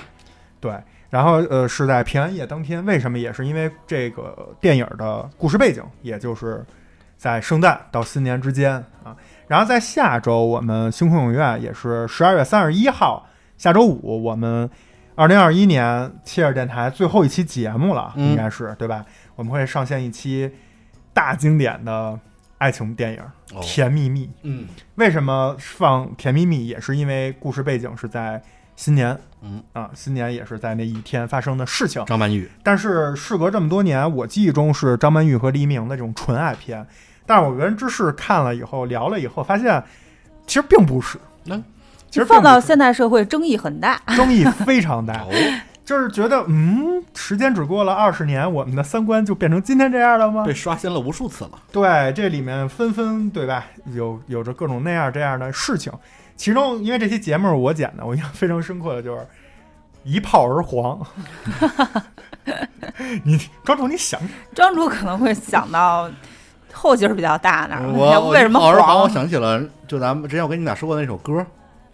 Speaker 2: 对，然后呃是在平安夜当天，为什么？也是因为这个电影的故事背景，也就是在圣诞到新年之间啊。然后在下周，我们星空影院也是十二月三十一号，下周五，我们二零二一年切尔电台最后一期节目了，
Speaker 1: 嗯。
Speaker 2: 应该是对吧？我们会上线一期大经典的爱情电影
Speaker 1: 哦《
Speaker 2: 甜蜜蜜》。
Speaker 1: 嗯。
Speaker 2: 为什么放《甜蜜蜜》，也是因为故事背景是在新年，
Speaker 1: 嗯。
Speaker 2: 啊，新年也是在那一天发生的事情。
Speaker 1: 张曼玉，
Speaker 2: 但是事隔这么多年，我记忆中是张曼玉和黎明的这种纯爱片，但是我跟人之士看了以后聊了以后，发现其实并不是，
Speaker 1: 嗯
Speaker 2: 其实
Speaker 3: 放到现代社会争议很大。
Speaker 2: 争议非常大，
Speaker 1: 哦，
Speaker 2: 就是觉得嗯，时间只过了二十年，我们的三观就变成今天这样了吗？
Speaker 1: 被刷新了无数次了。
Speaker 2: 对，这里面纷纷对吧，有有着各种那样这样的事情。其中，因为这期节目我剪的，我印象非常深刻的就是一炮而黄。你庄主，你想想，
Speaker 3: 庄主可能会想到后劲儿比较大那儿，
Speaker 1: 我我
Speaker 3: 为什么
Speaker 1: 好好好，我？想起了，就咱们之前我跟你俩说过那首歌，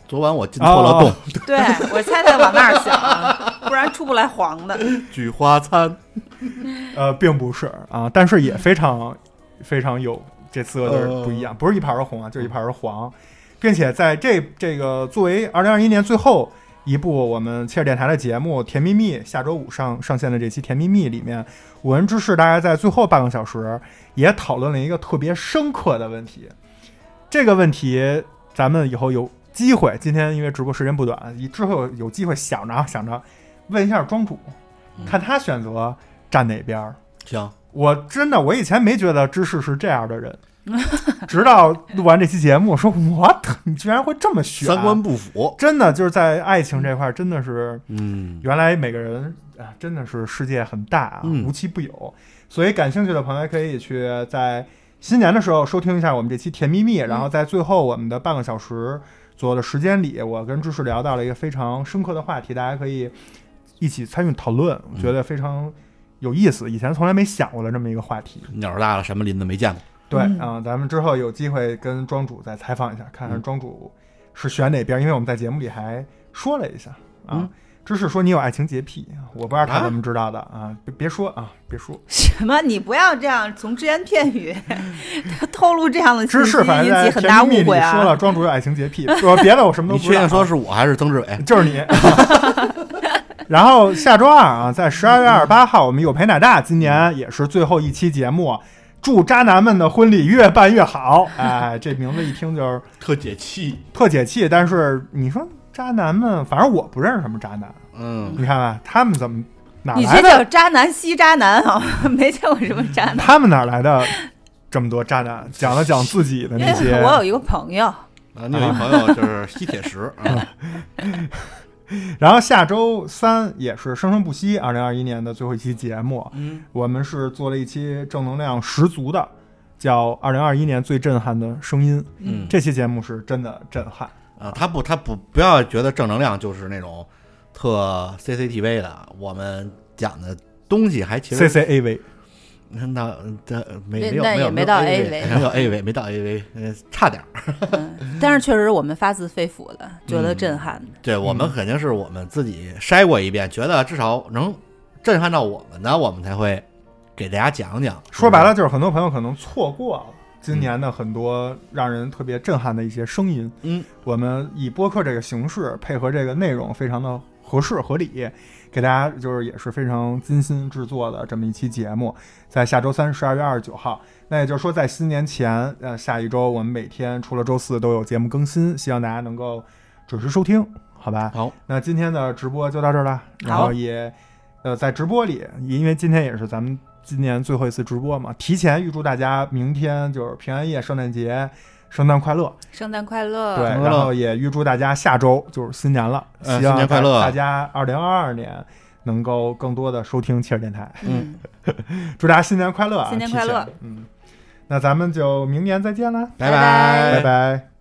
Speaker 1: 昨晚我进错了洞，
Speaker 3: 对我猜他往那儿想，不然出不来黄的。
Speaker 1: 菊花餐。
Speaker 2: 呃，并不是啊，但是也非常非常有这四个字儿不一
Speaker 1: 呃
Speaker 2: 样，不是一炮而红啊，就是一炮而黄，并且在这这个作为二零二一年最后一部我们切尔电台的节目《甜蜜蜜》，下周五上上线的这期《甜蜜蜜》里面，五人之士大概在最后半个小时也讨论了一个特别深刻的问题。这个问题咱们以后有机会，今天因为直播时间不短，以之后有机会想着啊想着问一下庄主，
Speaker 1: 嗯。
Speaker 2: 看他选择站哪边儿。
Speaker 1: 行，
Speaker 2: 我真的，我以前没觉得芝士是这样的人，直到录完这期节目，我说我你居然会这么选，
Speaker 1: 三观不符。
Speaker 2: 真的就是在爱情这块儿，真的是
Speaker 1: 嗯，
Speaker 2: 原来每个人啊，真的是世界很大啊，
Speaker 1: 嗯。
Speaker 2: 无奇不有。所以感兴趣的朋友可以去在新年的时候收听一下我们这期甜蜜蜜，然后在最后我们的半个小时左右的时间里，我跟芝士聊到了一个非常深刻的话题，大家可以一起参与讨论，我觉得非常有意思，以前从来没想过的这么一个话题。
Speaker 1: 鸟儿大了，什么林子没见过。
Speaker 2: 对啊、
Speaker 3: 嗯
Speaker 2: 咱们之后有机会跟庄主再采访一下，看看
Speaker 1: 嗯
Speaker 2: 庄主是选哪边，因为我们在节目里还说了一下啊。
Speaker 1: 嗯
Speaker 2: 芝士说你有爱情洁癖，我不知道他
Speaker 1: 啊
Speaker 2: 怎么知道的啊！别别说啊，别说。
Speaker 3: 什么？你不要这样从只言片语 透露这样的信息，
Speaker 2: 芝士反正在
Speaker 3: 引起很大误会啊！
Speaker 2: 说了，庄主有爱情洁癖，说别的我什么都不知道确。
Speaker 1: 定说是我还是曾志伟？
Speaker 2: 就是你。然后下周二啊，在十二月二十八号，我们有陪奶大，今年也是最后一期节目。祝渣男们的婚礼越办越好！哎，这名字一听就是
Speaker 1: 特解气。
Speaker 2: 特解气。但是你说渣男们，反正我不认识什么渣男。
Speaker 1: 嗯，
Speaker 2: 你看吧，他们怎么哪
Speaker 3: 你
Speaker 2: 来的？
Speaker 3: 这叫渣男吸渣男啊！没见过什么渣男。
Speaker 2: 他们哪来的这么多渣男？讲了讲自己的那些。
Speaker 3: 我有一个朋友，
Speaker 1: 啊，你有一朋友就是吸铁石 啊，
Speaker 2: 然后下周三也是生生不息，二零二一年的最后一期节目，
Speaker 1: 嗯，
Speaker 2: 我们是做了一期正能量十足的，叫《二零二一年最震撼的声音》。
Speaker 1: 嗯
Speaker 2: 这期节目是真的震撼。
Speaker 1: 啊，他不，他不，不要觉得正能量就是那种特 CCTV 的，我们讲的东西还其实
Speaker 2: CCAV
Speaker 1: 那那这没
Speaker 3: 那
Speaker 1: 没有没有
Speaker 3: 没到
Speaker 1: A 位，没有 A 位，没到 A 位，呃，差点儿。
Speaker 3: 嗯，但是确实我们发自肺腑的觉得震撼的。
Speaker 1: 对我们肯定是我们自己筛过一遍，觉得至少能震撼到我们的，我们才会给大家讲讲。
Speaker 2: 说白了，就是很多朋友可能错过了今年的很多让人特别震撼的一些声音。
Speaker 1: 嗯，
Speaker 2: 我们以播客这个形式配合这个内容，非常的合适合理，给大家就是也是非常精心制作的这么一期节目，在下周三十二月二十九号。那也就是说，在新年前，呃，下一周我们每天除了周四都有节目更新，希望大家能够准时收听，好吧？
Speaker 1: 好，
Speaker 2: 那今天的直播就到这儿了，然后也，呃，在直播里，因为今天也是咱们今年最后一次直播嘛，提前预祝大家明天就是平安夜、圣诞节，圣诞快乐。
Speaker 3: 圣诞快乐！
Speaker 2: 对，然后也预祝大家下周就是新年了，
Speaker 1: 呃
Speaker 2: 希望
Speaker 1: 新年快乐。
Speaker 2: 大家二零二二年能够更多的收听切尔电台，
Speaker 3: 嗯，
Speaker 2: 祝大家新年快乐啊！
Speaker 3: 新年快乐，
Speaker 2: 嗯，那咱们就明年再见了，
Speaker 1: 拜
Speaker 3: 拜。
Speaker 2: 拜拜。